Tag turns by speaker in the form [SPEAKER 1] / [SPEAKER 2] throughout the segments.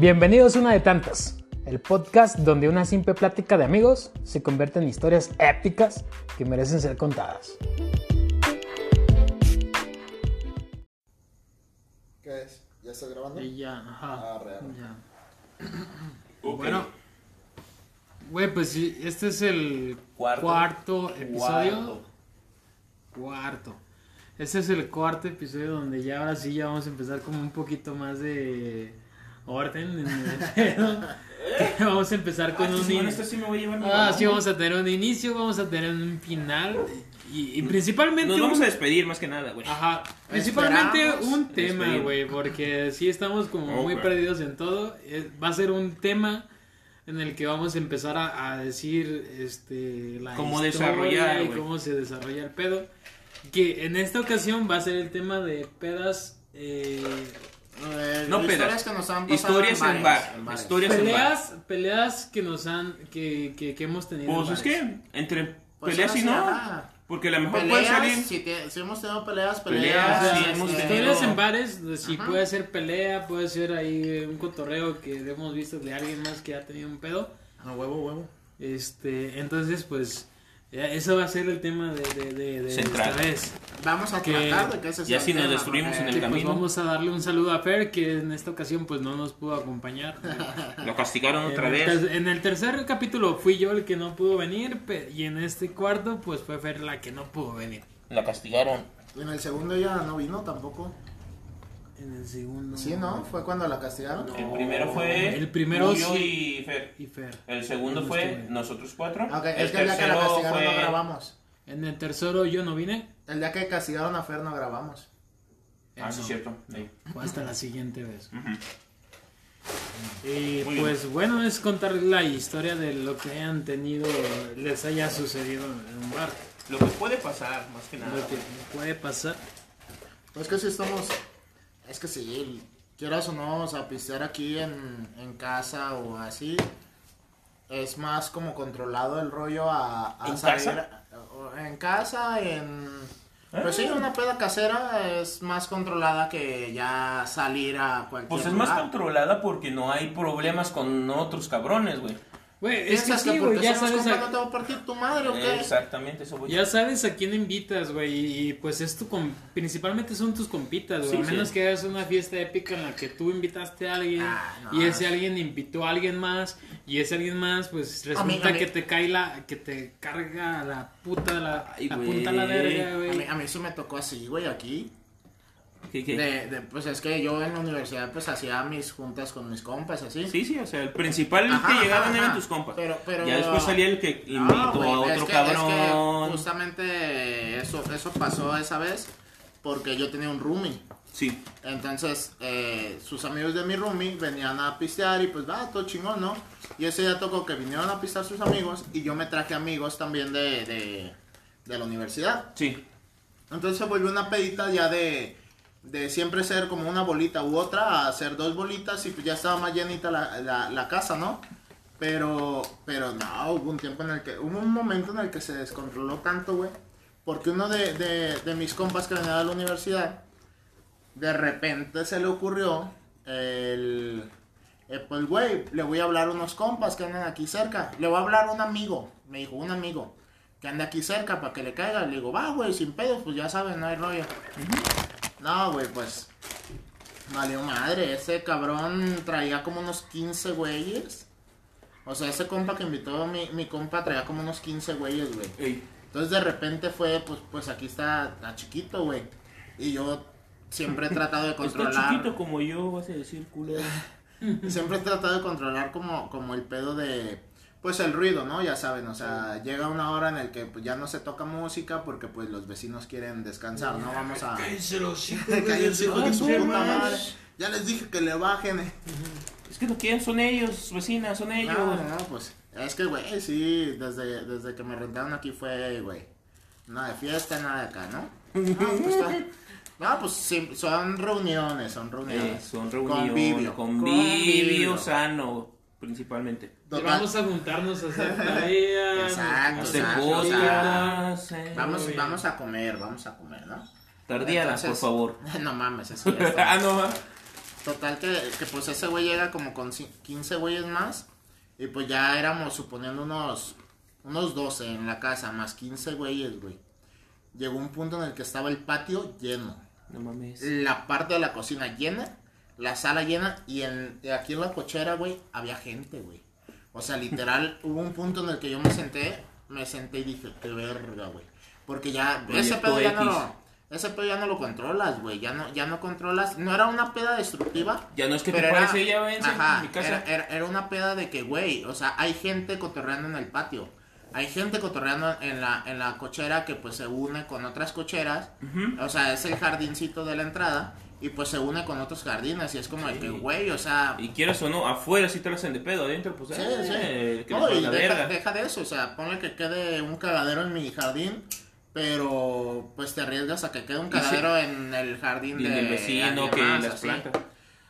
[SPEAKER 1] Bienvenidos a una de tantas, el podcast donde una simple plática de amigos se convierte en historias épicas que merecen ser contadas.
[SPEAKER 2] ¿Qué es? ¿Ya está grabando?
[SPEAKER 1] Y ya, ajá.
[SPEAKER 2] Ah, real.
[SPEAKER 1] ya. Bueno, güey, pues sí, este es el
[SPEAKER 3] Cuarto.
[SPEAKER 1] cuarto episodio.
[SPEAKER 3] Cuarto.
[SPEAKER 1] Cuarto. Este es el cuarto episodio donde ya ahora sí ya vamos a empezar como un poquito más de orden en el pedo. vamos a empezar con
[SPEAKER 3] Ah,
[SPEAKER 1] un
[SPEAKER 3] sí, bueno,
[SPEAKER 1] in-
[SPEAKER 3] esto sí me voy a llevar mi
[SPEAKER 1] Ah, sí, vamos a tener un inicio, vamos a tener un final y, y principalmente
[SPEAKER 3] Nos vamos
[SPEAKER 1] un-
[SPEAKER 3] a despedir más que nada, güey.
[SPEAKER 1] Ajá, principalmente
[SPEAKER 2] Esperamos
[SPEAKER 1] un tema, güey, porque sí estamos como muy
[SPEAKER 3] Ok.
[SPEAKER 1] perdidos en todo. Eh, Va a ser un tema en el que vamos a empezar a, a decir este la
[SPEAKER 3] Cómo desarrollar,
[SPEAKER 1] y cómo se desarrolla el pedo. Que en esta ocasión va a ser el tema de pedas eh,
[SPEAKER 2] Eh,
[SPEAKER 3] No
[SPEAKER 2] historias
[SPEAKER 3] pedas.
[SPEAKER 2] que nos han pasado
[SPEAKER 3] Historias en
[SPEAKER 2] bares,
[SPEAKER 3] bar.
[SPEAKER 2] bares.
[SPEAKER 3] Historias en bar.
[SPEAKER 1] peleas, peleas que nos han que, que, que hemos tenido. en
[SPEAKER 3] Pues es que entre
[SPEAKER 2] Pues
[SPEAKER 3] peleas y no.
[SPEAKER 2] ajá.
[SPEAKER 3] Porque a lo mejor puede salir.
[SPEAKER 2] si, te- si hemos tenido peleas, peleas.
[SPEAKER 3] Peleas, sí,
[SPEAKER 2] este,
[SPEAKER 3] hemos tenido-
[SPEAKER 1] Historias en bares, si
[SPEAKER 2] Ajá.
[SPEAKER 1] puede ser pelea, puede ser ahí un cotorreo que hemos visto de alguien más que ha tenido un pedo.
[SPEAKER 2] A huevo, huevo.
[SPEAKER 1] Este, entonces, pues, eso va a ser el tema de, de, de, de
[SPEAKER 3] Central.
[SPEAKER 1] esta vez.
[SPEAKER 2] Vamos a
[SPEAKER 1] Que-
[SPEAKER 2] tratar de que ese sea
[SPEAKER 3] Ya
[SPEAKER 2] el
[SPEAKER 3] si nos
[SPEAKER 2] tema,
[SPEAKER 3] destruimos en el
[SPEAKER 1] Que, pues,
[SPEAKER 3] camino.
[SPEAKER 1] vamos a darle un saludo a Fer, que en esta ocasión, pues, no nos pudo acompañar.
[SPEAKER 3] Lo castigaron otra
[SPEAKER 1] en,
[SPEAKER 3] vez.
[SPEAKER 1] en el tercer capítulo fui yo el que no pudo venir, y en este cuarto, pues, fue Fer la que no pudo venir.
[SPEAKER 3] La castigaron.
[SPEAKER 2] En el segundo ya no vino tampoco.
[SPEAKER 1] En el segundo...
[SPEAKER 2] Sí, ¿no? Fue cuando la castigaron.
[SPEAKER 3] El primero fue.
[SPEAKER 1] El primero sí.
[SPEAKER 3] y Fer.
[SPEAKER 1] Y Fer.
[SPEAKER 3] El segundo fue
[SPEAKER 1] estuve.
[SPEAKER 3] nosotros cuatro.
[SPEAKER 2] Ok,
[SPEAKER 3] el
[SPEAKER 2] es que el día que la castigaron no grabamos.
[SPEAKER 1] En el tercero yo no vine.
[SPEAKER 2] El día que castigaron a Fer no grabamos.
[SPEAKER 3] Ah, sí,
[SPEAKER 1] No.
[SPEAKER 3] cierto. Sí.
[SPEAKER 1] Fue hasta la siguiente vez. Y
[SPEAKER 3] Muy bien.
[SPEAKER 1] pues bueno, es contar la historia de lo que hayan tenido, les haya sucedido en un bar.
[SPEAKER 3] Lo que puede pasar, más que nada.
[SPEAKER 1] Lo que puede pasar.
[SPEAKER 2] Pues que si estamos. Es que si quieras o no, o sea, pistear aquí en, en casa o así. Es más como controlado el rollo a, a
[SPEAKER 3] ¿En
[SPEAKER 2] salir-
[SPEAKER 3] casa?
[SPEAKER 2] En casa, en. Pues sí,
[SPEAKER 3] Ah.
[SPEAKER 2] una peda casera es más controlada que ya salir a cualquier
[SPEAKER 3] Pues es más controlada porque no hay problemas con otros cabrones, güey.
[SPEAKER 1] Güey, es que
[SPEAKER 2] ¿Piensas que
[SPEAKER 1] sí, güey, ya
[SPEAKER 2] somos
[SPEAKER 1] sabes, a,
[SPEAKER 2] no te va a partir tu madre o qué?
[SPEAKER 3] Exactamente, eso voy
[SPEAKER 1] ya sabes a quién invitas, güey, y, y, pues es tu, com- principalmente son tus compitas, güey,
[SPEAKER 3] Sí,
[SPEAKER 1] a menos
[SPEAKER 3] sí.
[SPEAKER 1] que hagas una fiesta épica en la que tú invitaste a alguien
[SPEAKER 2] Ah, no.
[SPEAKER 1] y ese alguien invitó a alguien más y ese alguien más pues
[SPEAKER 2] A mí-
[SPEAKER 1] resulta
[SPEAKER 2] a mí-
[SPEAKER 1] que te cae la, que te carga la puta, la,
[SPEAKER 3] Ay,
[SPEAKER 1] la punta a la verga,
[SPEAKER 2] A
[SPEAKER 1] güey.
[SPEAKER 2] mí, a mí sí me tocó así, güey, aquí.
[SPEAKER 3] ¿Qué, qué?
[SPEAKER 2] De, de- pues es que yo en la universidad pues hacía mis juntas con mis compas, así.
[SPEAKER 3] Sí, sí, o sea, el principal
[SPEAKER 2] Ajá,
[SPEAKER 3] que llegaban eran tus compas.
[SPEAKER 2] Pero- pero-
[SPEAKER 3] Ya después salía el que
[SPEAKER 2] No,
[SPEAKER 3] invitó a
[SPEAKER 2] es
[SPEAKER 3] otro
[SPEAKER 2] que-
[SPEAKER 3] cabrón.
[SPEAKER 2] Es que justamente eso, eso pasó esa vez porque yo tenía un roomie.
[SPEAKER 3] Sí,
[SPEAKER 2] Entonces, eh, sus amigos de mi roomie venían a pistear y pues va, todo chingón, ¿no? Y ese día tocó que vinieron a pistear sus amigos y yo me traje amigos también de, de, de la universidad.
[SPEAKER 3] sí.
[SPEAKER 2] Entonces se volvió una pedita ya de, de siempre ser como una bolita u otra, a hacer dos bolitas y pues ya estaba más llenita la, la, casa, ¿no? Pero, pero no, hubo un tiempo en el que, hubo un momento en el que se descontroló tanto, güey. Porque uno de, de, mis compas que venía de la universidad, de repente se le ocurrió el... eh, pues, güey, le voy a hablar a unos compas que andan aquí cerca. Le voy a hablar a un amigo, me dijo, un amigo que anda aquí cerca para que le caiga. Le digo, va, güey, sin pedos, pues ya saben, no hay rollo. No, güey, pues. Valió madre, ese cabrón traía como unos 15 güeyes. O sea, ese compa que invitó a mi, mi compa traía como unos 15 güeyes, güey.
[SPEAKER 3] Ey,
[SPEAKER 2] Entonces de repente fue, pues, pues aquí está, está chiquito, güey. Y yo siempre he tratado de
[SPEAKER 3] Está
[SPEAKER 2] controlar.
[SPEAKER 3] chiquito como yo, vas a decir, culero.
[SPEAKER 2] Siempre he tratado de controlar como, como el pedo de, pues el ruido, ¿no? Ya saben, o sea, llega una hora en el que pues, ya no se toca música porque pues los vecinos quieren descansar, ¿no? Vamos a...
[SPEAKER 1] Cállense los hijos,
[SPEAKER 2] de su puta madre. Ya les dije que le bajen. eh.
[SPEAKER 3] Es que no quieren, son ellos, vecinas, son ellos.
[SPEAKER 2] No, no, pues, es que, güey, sí, desde, desde que me rentaron aquí fue, güey, nada de fiesta, nada de acá, ¿no? No, pues, está- no, pues sí, son reuniones, son
[SPEAKER 3] Eh,
[SPEAKER 2] reuniones.
[SPEAKER 3] son reuniones.
[SPEAKER 2] Convivio.
[SPEAKER 3] Convivio sano, principalmente.
[SPEAKER 2] Total.
[SPEAKER 1] vamos a juntarnos a hacer tareas.
[SPEAKER 2] Exacto,
[SPEAKER 3] Hacer
[SPEAKER 2] exacto,
[SPEAKER 3] podcast. eh.
[SPEAKER 2] Vamos, vamos a comer, vamos a comer, ¿no?
[SPEAKER 3] Tardíadas, por favor.
[SPEAKER 2] no mames, eso ya está.
[SPEAKER 3] ah, no.
[SPEAKER 2] total que, que pues ese güey llega como con ci- 15 güeyes más. Y pues ya éramos suponiendo unos, unos 12 en la casa, más 15 güeyes, güey. Llegó un punto en el que estaba el patio lleno.
[SPEAKER 3] No mames.
[SPEAKER 2] La parte de la cocina llena, la sala llena y en, aquí en la cochera, güey, había gente, güey. O sea, literal, hubo un punto en el que yo me senté, me senté y dije, qué verga, güey. Porque ya, ese pedo ya no lo, ese pedo ya no lo controlas, güey. Ya no, ya no controlas. No era una peda destructiva.
[SPEAKER 3] Ya no es que te
[SPEAKER 2] pero era-
[SPEAKER 3] parece, ya váyanse
[SPEAKER 2] Ajá,
[SPEAKER 3] a mi casa.
[SPEAKER 2] Era, era- era una peda de que, güey, o sea, hay gente cotorreando en el patio. Hay gente cotorreando en la, en la cochera que pues se une con otras cocheras. O sea, es el jardincito de la entrada. Y pues se une con otros jardines. Y es como de que, güey, o sea.
[SPEAKER 3] Y quieras o no, afuera sí te lo hacen de pedo, adentro pues
[SPEAKER 2] Sí,
[SPEAKER 3] eh,
[SPEAKER 2] sí.
[SPEAKER 3] que
[SPEAKER 2] No, y deja, de eso. O sea, ponle que quede un cagadero en mi jardín. Pero pues te arriesgas a que quede un cagadero en el jardín
[SPEAKER 3] Y
[SPEAKER 2] de
[SPEAKER 3] del vecino, que
[SPEAKER 2] más,
[SPEAKER 3] las
[SPEAKER 2] así.
[SPEAKER 3] plantas.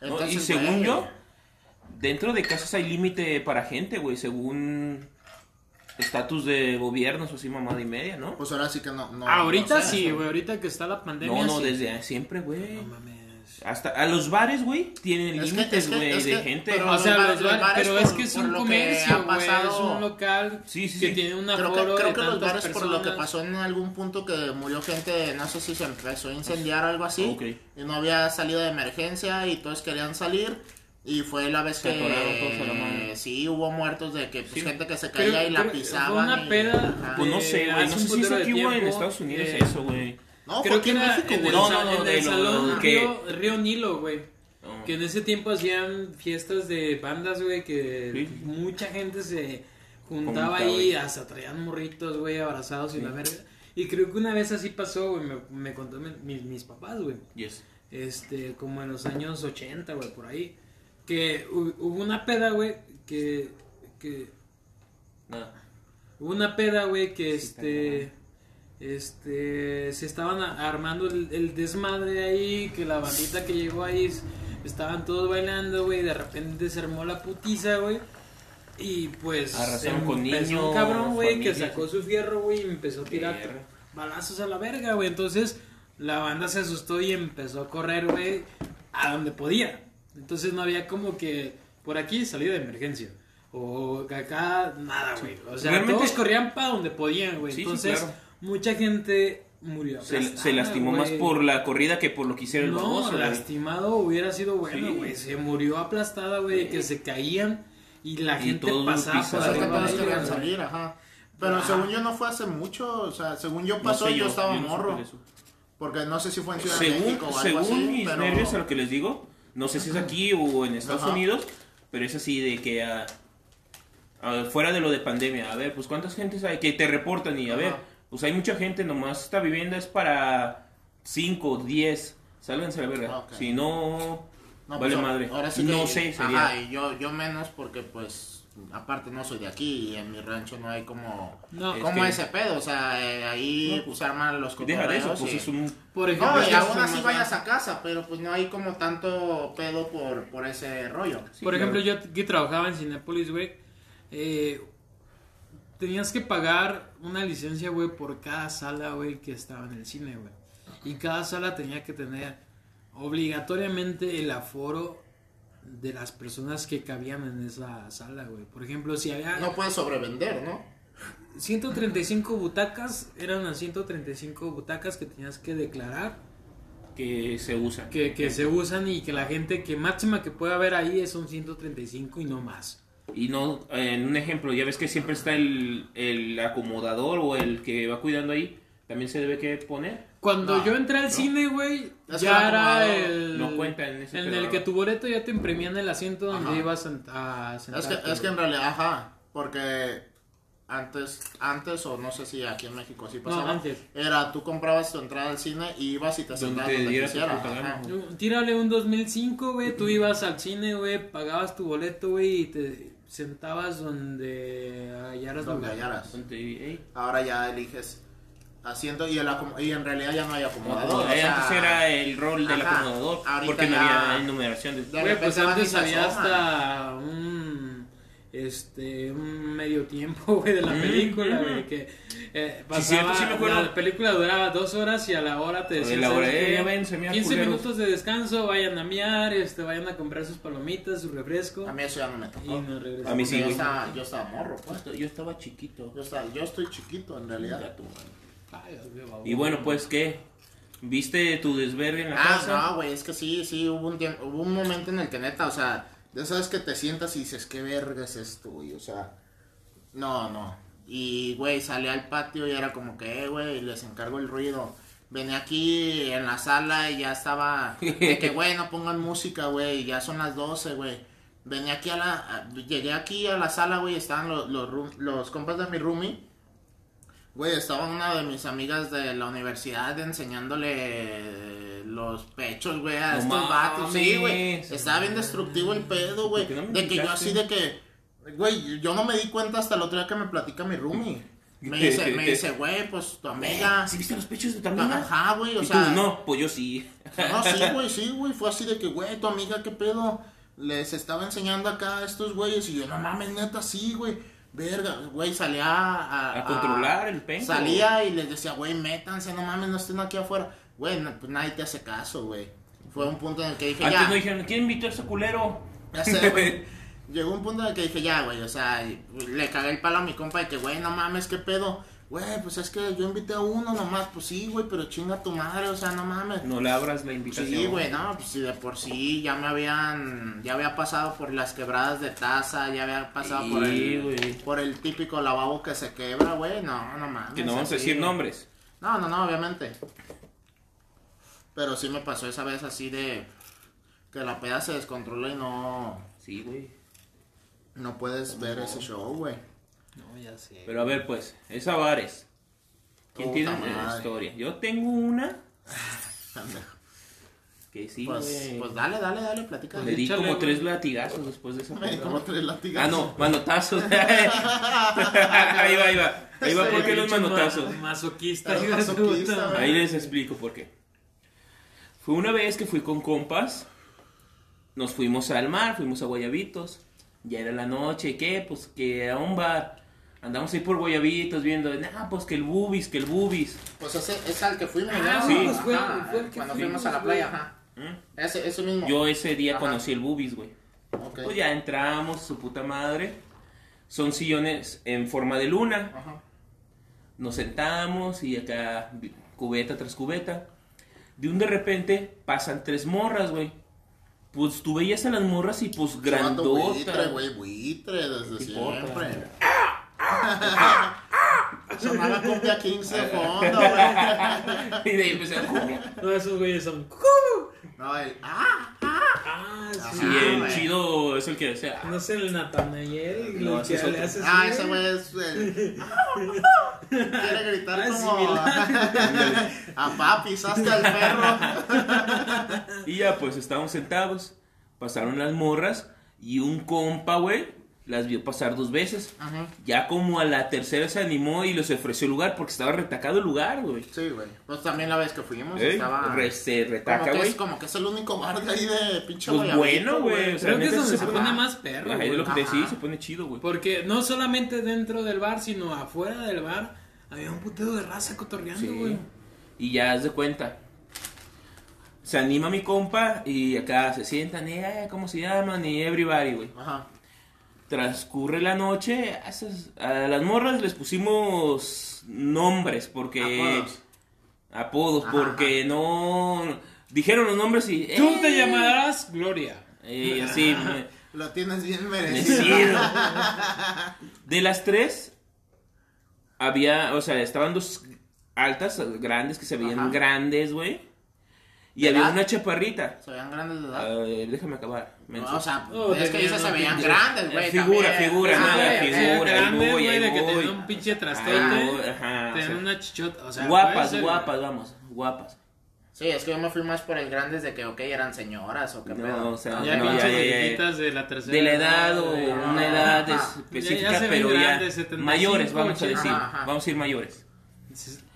[SPEAKER 3] No, y según
[SPEAKER 2] güey,
[SPEAKER 3] yo, dentro de casas hay límite para gente, güey, según estatus de gobiernos o así mamada y media, ¿no?
[SPEAKER 2] Pues ahora sí que no. no
[SPEAKER 1] ahorita
[SPEAKER 2] no sé,
[SPEAKER 1] sí, güey. Ahorita que está la pandemia.
[SPEAKER 3] No, no,
[SPEAKER 1] sí.
[SPEAKER 3] desde siempre, güey.
[SPEAKER 1] No mames.
[SPEAKER 3] Hasta a los bares, güey, tienen
[SPEAKER 2] Es
[SPEAKER 3] límites,
[SPEAKER 2] es que-
[SPEAKER 3] güey,
[SPEAKER 2] es
[SPEAKER 3] de gente.
[SPEAKER 2] pero-
[SPEAKER 1] O sea,
[SPEAKER 2] los bares- los
[SPEAKER 1] bares- pero es
[SPEAKER 2] por-
[SPEAKER 1] que es un comercio, güey. Es
[SPEAKER 2] pasado-
[SPEAKER 1] un local
[SPEAKER 3] Sí, sí,
[SPEAKER 1] que
[SPEAKER 3] sí.
[SPEAKER 1] tiene una
[SPEAKER 2] Creo que, creo
[SPEAKER 1] de
[SPEAKER 2] que los bares por lo que
[SPEAKER 1] personas.
[SPEAKER 2] pasó en algún punto que murió gente, no sé si se empezó a incendiar o algo así,
[SPEAKER 3] Ok.
[SPEAKER 2] y no había salido de emergencia y todos querían salir y fue la vez
[SPEAKER 3] Se
[SPEAKER 2] que sí hubo muertos de que pues,
[SPEAKER 3] Sí.
[SPEAKER 2] gente que se caía y la pisaban.
[SPEAKER 1] fue una
[SPEAKER 2] y-
[SPEAKER 1] peda.
[SPEAKER 3] Pues no sé, güey, no sé si es aquí o en Estados Unidos
[SPEAKER 1] eh,
[SPEAKER 3] eso, güey.
[SPEAKER 2] No,
[SPEAKER 1] Creo que
[SPEAKER 2] en
[SPEAKER 1] era
[SPEAKER 2] México,
[SPEAKER 1] en el.
[SPEAKER 3] No, no, no,
[SPEAKER 1] en el salón Río, Río Nilo, güey.
[SPEAKER 3] No.
[SPEAKER 1] Que en ese tiempo hacían fiestas de bandas, güey, que
[SPEAKER 3] Sí,
[SPEAKER 1] mucha gente se juntaba ahí, hasta traían morritos, güey, abrazados y la verga. Y creo que una vez así pasó, güey, me, me contó mi- mis, mis papás, güey.
[SPEAKER 3] Yes.
[SPEAKER 1] Este, como en los años 80, güey, por ahí. Que hu- hubo una peda, güey, que, que
[SPEAKER 3] Nada.
[SPEAKER 1] Hubo una peda, güey, que
[SPEAKER 3] Sí,
[SPEAKER 1] este. Este. Se estaban armando el, el desmadre ahí. Que la bandita que llegó ahí. Estaban todos bailando, güey. De repente se armó la putiza, güey. Y pues.
[SPEAKER 3] Arrasaron con
[SPEAKER 1] empezó
[SPEAKER 3] niños,
[SPEAKER 1] Un cabrón, güey, que sacó su fierro, güey. Y empezó a tirar balazos a la verga, güey. Entonces. La banda se asustó y empezó a correr, güey. A donde podía. Entonces no había como que. Por aquí salida de emergencia. O acá nada, güey. O sea,
[SPEAKER 3] Realmente-
[SPEAKER 1] todos corrían para donde podían, güey.
[SPEAKER 3] Sí, sí,
[SPEAKER 1] Entonces,
[SPEAKER 3] claro.
[SPEAKER 1] Mucha gente murió.
[SPEAKER 3] Se,
[SPEAKER 1] aplastada,
[SPEAKER 3] se lastimó más por la corrida que por lo que hiciera el
[SPEAKER 1] No,
[SPEAKER 3] baboso, güey.
[SPEAKER 1] lastimado hubiera sido bueno,
[SPEAKER 3] Sí.
[SPEAKER 1] güey. Se murió aplastada, güey,
[SPEAKER 3] Sí.
[SPEAKER 1] que se caían y la
[SPEAKER 3] Y
[SPEAKER 1] gente pasaba por
[SPEAKER 2] que
[SPEAKER 1] arriba
[SPEAKER 2] todos
[SPEAKER 1] de ellos,
[SPEAKER 2] salir, ajá. Pero
[SPEAKER 1] Ajá.
[SPEAKER 2] según yo no fue hace mucho, o sea, según yo
[SPEAKER 3] No
[SPEAKER 2] pasó
[SPEAKER 3] sé
[SPEAKER 2] yo, estaba
[SPEAKER 3] no supe
[SPEAKER 2] morro.
[SPEAKER 3] de.
[SPEAKER 2] Porque no sé si fue en Ciudad de
[SPEAKER 3] Según,
[SPEAKER 2] México o algo
[SPEAKER 3] según
[SPEAKER 2] así,
[SPEAKER 3] mis
[SPEAKER 2] pero...
[SPEAKER 3] nervios, a lo que les digo, no sé si es aquí o en Estados
[SPEAKER 2] Ajá.
[SPEAKER 3] Unidos, pero es así de que ah, ah, fuera de lo de pandemia, a ver, pues cuántas gentes hay que te reportan y a
[SPEAKER 2] Ajá.
[SPEAKER 3] ver, pues hay mucha gente, nomás esta vivienda es para 5, 10, sálganse a la verga.
[SPEAKER 2] Ok.
[SPEAKER 3] Si no,
[SPEAKER 2] No,
[SPEAKER 3] vale
[SPEAKER 2] pues,
[SPEAKER 3] madre.
[SPEAKER 2] Ahora sí
[SPEAKER 3] no
[SPEAKER 2] que-
[SPEAKER 3] sé, sería.
[SPEAKER 2] Ajá, y yo, yo menos porque pues aparte no soy de aquí y en mi rancho no hay como
[SPEAKER 1] No,
[SPEAKER 3] Es
[SPEAKER 2] como
[SPEAKER 3] que-
[SPEAKER 2] ese pedo, o sea, eh, ahí
[SPEAKER 3] No, pues,
[SPEAKER 2] arman los
[SPEAKER 3] deja de eso, pues
[SPEAKER 2] y-
[SPEAKER 3] es un...
[SPEAKER 1] Por ejemplo,
[SPEAKER 2] No, y
[SPEAKER 1] ya
[SPEAKER 2] aún así
[SPEAKER 1] más
[SPEAKER 2] vayas a casa, pero pues no hay como tanto pedo por, por ese rollo.
[SPEAKER 3] sí,
[SPEAKER 1] Por
[SPEAKER 3] claro.
[SPEAKER 1] ejemplo, yo que trabajaba en Cinépolis, güey, eh, tenías que pagar una licencia, güey, por cada sala, güey, que estaba en el cine, güey. Y cada sala tenía que tener obligatoriamente el aforo de las personas que cabían en esa sala, güey. Por ejemplo, si había
[SPEAKER 2] No puedes sobrevender, ¿no?
[SPEAKER 1] 135 butacas, eran las 135 butacas que tenías que declarar
[SPEAKER 3] que se usa.
[SPEAKER 1] que, que se usan y que la gente que máxima que pueda haber ahí son 135 y no más.
[SPEAKER 3] Y no, en un ejemplo, ya ves que siempre está el, el acomodador o el que va cuidando ahí, también se debe que poner.
[SPEAKER 1] Cuando
[SPEAKER 2] No,
[SPEAKER 1] yo entré al
[SPEAKER 3] no.
[SPEAKER 1] cine, güey, ya
[SPEAKER 2] el
[SPEAKER 1] era el...
[SPEAKER 3] no cuenta en ese
[SPEAKER 1] el
[SPEAKER 3] pedo.
[SPEAKER 1] que tu boleto ya te imprimían el asiento donde
[SPEAKER 2] Ajá.
[SPEAKER 1] ibas a, a
[SPEAKER 2] Es que, es que en realidad, ajá, porque antes, antes o no sé si aquí en México así pasaba,
[SPEAKER 1] antes.
[SPEAKER 2] era tú comprabas tu entrada al cine y ibas y te
[SPEAKER 3] Donde
[SPEAKER 2] sentabas
[SPEAKER 3] te
[SPEAKER 2] donde
[SPEAKER 3] tu
[SPEAKER 2] quisieras.
[SPEAKER 1] Tírale un 2005, güey, tú ibas al cine, güey, pagabas tu boleto, güey, y te sentabas donde hallaras
[SPEAKER 2] Donde
[SPEAKER 1] lugar.
[SPEAKER 2] hallaras. Ahora ya eliges asiento y, el acom- y en realidad ya no hay acomodador.
[SPEAKER 3] Ahí
[SPEAKER 2] o sea,
[SPEAKER 3] antes era el rol del
[SPEAKER 2] ajá,
[SPEAKER 3] acomodador, porque no había enumeración de...
[SPEAKER 1] Pues antes había hasta un este un medio tiempo güey de la
[SPEAKER 3] Mm,
[SPEAKER 1] película
[SPEAKER 3] mm.
[SPEAKER 1] güey que eh,
[SPEAKER 3] Sí, cierto,
[SPEAKER 1] pasaba
[SPEAKER 3] sí me acuerdo.
[SPEAKER 1] la película duraba dos horas y a la hora te decían
[SPEAKER 3] la hora,
[SPEAKER 1] "¿Sabes
[SPEAKER 3] eh,
[SPEAKER 1] qué?
[SPEAKER 3] ya ven, se me
[SPEAKER 1] 15
[SPEAKER 3] culeros".
[SPEAKER 1] minutos de descanso vayan a miar este vayan a comprar sus palomitas su refresco
[SPEAKER 2] A mí eso ya no me
[SPEAKER 1] y
[SPEAKER 2] tocó.
[SPEAKER 1] regresamos
[SPEAKER 3] A mí sí,
[SPEAKER 2] yo estaba, yo estaba morro, pues.
[SPEAKER 3] Yo estaba chiquito.
[SPEAKER 2] Yo, estaba- yo estoy chiquito en realidad.
[SPEAKER 1] Ay, Dios mío,
[SPEAKER 3] Y bueno, pues, ¿qué? ¿Viste tu desvergue en la
[SPEAKER 2] Ah,
[SPEAKER 3] casa?
[SPEAKER 2] no, güey, es que sí, sí, hubo un tiempo, hubo un momento en el que neta, o sea, de esas que te sientas y dices, ¿qué verga es esto, güey? O sea, no, no. Y, güey, salí al patio y era como que, eh, güey, les encargo el ruido. Venía aquí en la sala y ya estaba, de que, güey, no pongan música, güey, ya son las 12, güey. Venía aquí a la, llegué aquí a la sala, güey, estaban los, los, los compas de mi roomie. Güey, estaba una de mis amigas de la universidad enseñándole los pechos, güey, a
[SPEAKER 3] No
[SPEAKER 2] estos vatos. Sí, güey.
[SPEAKER 3] mames.
[SPEAKER 2] Estaba bien destructivo el pedo, güey.
[SPEAKER 3] ¿Por qué no me
[SPEAKER 2] de que yo así de que, güey, yo no me di cuenta hasta el otro día que me platica mi roomie. Me dice, me dice, güey, pues tu amiga.
[SPEAKER 3] ¿Sí viste los pechos de tu amiga?
[SPEAKER 2] Ajá, güey, o
[SPEAKER 3] ¿Y
[SPEAKER 2] sea.
[SPEAKER 3] tú? No, pues yo sí.
[SPEAKER 2] No, sí, güey, sí, güey. Fue así de que, güey, tu amiga, ¿qué pedo? Les estaba enseñando acá a estos güeyes. Y yo, no mames, neta, sí, güey. Verga, güey, salía a...
[SPEAKER 3] A controlar el penco.
[SPEAKER 2] Salía y les decía, güey, métanse, no mames, no estén aquí afuera. Güey, no, pues nadie te hace caso, güey. Fue un punto en el que dije,
[SPEAKER 3] Antes
[SPEAKER 2] ya.
[SPEAKER 3] no dijeron, ¿quién invitó a ese culero?
[SPEAKER 2] Ya sé, güey. Llegó un punto en el que dije, ya, güey, o sea, y le cagué el palo a mi compa de que, güey, no mames, ¿qué pedo? Güey, pues es que yo invité a uno nomás, pues sí, güey, pero chinga tu madre, o sea, no mames.
[SPEAKER 3] No le abras la invitación.
[SPEAKER 2] Sí, güey, no, pues sí, de por sí ya me habían, ya había pasado por las quebradas de taza, ya había pasado por el, por el típico lavabo que se quebra, güey, no, no mames.
[SPEAKER 3] Que no vamos a decir nombres.
[SPEAKER 2] No, no, no, obviamente. Pero sí me pasó esa vez así de que la peda se descontrola y no,
[SPEAKER 3] Sí, güey.
[SPEAKER 2] no puedes ver ese show, güey.
[SPEAKER 1] no ya sé
[SPEAKER 3] Pero a ver, pues, esa Vares. ¿Quién
[SPEAKER 2] Puta
[SPEAKER 3] tiene
[SPEAKER 2] madre.
[SPEAKER 3] la historia? Yo tengo una que sí,
[SPEAKER 2] Pues,
[SPEAKER 3] güey.
[SPEAKER 2] pues dale, dale, dale, platica.
[SPEAKER 3] Le di
[SPEAKER 1] Échale,
[SPEAKER 3] como
[SPEAKER 1] güey.
[SPEAKER 3] tres latigazos después de esa
[SPEAKER 2] Me di como tres latigazos.
[SPEAKER 3] Ah, no, manotazos. ahí va, ahí va. Ahí va, ¿por qué los manotazos?
[SPEAKER 1] ma- Masoquista,
[SPEAKER 2] masoquista.
[SPEAKER 3] Ahí les explico por qué. Fue una vez que fui con compas. Nos fuimos al mar, fuimos a Guayabitos. Ya era la noche, ¿qué? Pues que a un bar. Andamos ahí por Guayabitos viendo, nah, pues que el boobies, que el boobies.
[SPEAKER 2] Pues ese es al que fuimos,
[SPEAKER 1] Ah,
[SPEAKER 2] ¿no?
[SPEAKER 3] sí,
[SPEAKER 1] pues fue- el que
[SPEAKER 2] cuando
[SPEAKER 1] fuimos,
[SPEAKER 2] fuimos a la
[SPEAKER 1] güey.
[SPEAKER 2] playa, ajá.
[SPEAKER 3] ¿Mm?
[SPEAKER 2] Ese, ese mismo.
[SPEAKER 3] Yo ese día
[SPEAKER 2] Ajá.
[SPEAKER 3] conocí el boobies, güey.
[SPEAKER 2] Ok.
[SPEAKER 3] Pues ya entramos, su puta madre. Son sillones en forma de luna.
[SPEAKER 2] Ajá.
[SPEAKER 3] Nos sentamos y acá cubeta tras cubeta. De un de repente pasan tres morras, güey. Pues tú veías a las morras y pues
[SPEAKER 2] Buitre,
[SPEAKER 3] grandota.
[SPEAKER 2] güey, buitre, desde siempre. Sonaba cumbia 15 de fondo, güey.
[SPEAKER 3] y de ahí empecé a comer.
[SPEAKER 1] No, esos güeyes son.
[SPEAKER 2] No, el. ¡Ah!
[SPEAKER 1] Ah, sí.
[SPEAKER 3] Sí, el
[SPEAKER 2] güey.
[SPEAKER 3] chido es el que decía.
[SPEAKER 1] No sé, el Natanael.
[SPEAKER 3] No,
[SPEAKER 1] que
[SPEAKER 3] es
[SPEAKER 1] le hace
[SPEAKER 2] Ah, ese güey es el. Quiere gritar
[SPEAKER 1] Ah,
[SPEAKER 2] como. a papi, hasta el perro.
[SPEAKER 3] Y ya pues estábamos sentados. Pasaron las morras. Y un compa, güey, las vio pasar dos veces.
[SPEAKER 2] Ajá.
[SPEAKER 3] Ya como a la tercera se animó y les ofreció el lugar porque estaba retacado el lugar, güey.
[SPEAKER 2] Sí, güey. Pues también la vez que fuimos
[SPEAKER 3] ¿Eh?
[SPEAKER 2] estaba.
[SPEAKER 3] Re- se retaca, güey.
[SPEAKER 2] es, como que es el único bar de ahí de pinche
[SPEAKER 3] Pues bueno, güey. O sea,
[SPEAKER 1] Creo que es
[SPEAKER 3] neta,
[SPEAKER 1] donde se
[SPEAKER 3] pone-
[SPEAKER 1] pone más perro,
[SPEAKER 3] Ajá, es lo que te decía, se pone chido, güey.
[SPEAKER 1] Porque no solamente dentro del bar, sino afuera del bar, había un putero de raza cotorreando,
[SPEAKER 3] Sí.
[SPEAKER 1] güey.
[SPEAKER 3] Y ya haz de cuenta. Se anima mi compa y acá se sientan, y, eh, ¿cómo se llaman? Y everybody, güey.
[SPEAKER 2] Ajá.
[SPEAKER 3] Transcurre la noche, a, esas- a las morras les pusimos nombres porque...
[SPEAKER 2] Apodos.
[SPEAKER 3] Apodos,
[SPEAKER 2] Ajá,
[SPEAKER 3] porque no... Dijeron los nombres y...
[SPEAKER 1] Tú
[SPEAKER 3] eh,
[SPEAKER 1] te llamarás Gloria.
[SPEAKER 3] Y así,
[SPEAKER 2] Lo tienes bien merecido.
[SPEAKER 3] merecido. De las tres, había, o sea, estaban dos altas, grandes, que se veían
[SPEAKER 2] Ajá.
[SPEAKER 3] grandes, güey. Y
[SPEAKER 2] ¿De
[SPEAKER 3] había
[SPEAKER 2] edad?
[SPEAKER 3] una chaparrita.
[SPEAKER 2] Se veían grandes de edad.
[SPEAKER 3] ver, déjame acabar.
[SPEAKER 2] No, o sea,
[SPEAKER 1] Oh,
[SPEAKER 2] es que
[SPEAKER 1] tenían
[SPEAKER 2] dices se veían
[SPEAKER 1] pinche-
[SPEAKER 2] grandes, güey.
[SPEAKER 3] Figura,
[SPEAKER 2] también.
[SPEAKER 3] figura,
[SPEAKER 2] Ah,
[SPEAKER 3] nada,
[SPEAKER 2] güey,
[SPEAKER 3] figura. ahí
[SPEAKER 1] grande, güey, de que tenían un pinche trastote.
[SPEAKER 3] ajá, o
[SPEAKER 1] Tenían
[SPEAKER 3] sea,
[SPEAKER 1] una chichota, o sea,
[SPEAKER 3] guapas, guapas, vamos, guapas.
[SPEAKER 2] Sí, es que yo me fui más por el grandes de que, ok, eran señoras o qué
[SPEAKER 3] No,
[SPEAKER 2] pedo.
[SPEAKER 3] o sea,
[SPEAKER 1] Ya
[SPEAKER 3] no, ya, ya, ya.
[SPEAKER 1] de la tercera
[SPEAKER 3] De la edad o una edad
[SPEAKER 2] Ajá.
[SPEAKER 3] específica,
[SPEAKER 1] Ya- ya
[SPEAKER 3] pero ya
[SPEAKER 1] grandes, 75,
[SPEAKER 3] mayores, vamos a
[SPEAKER 1] 80.
[SPEAKER 3] decir.
[SPEAKER 2] Ajá, ajá.
[SPEAKER 3] Vamos a ir mayores.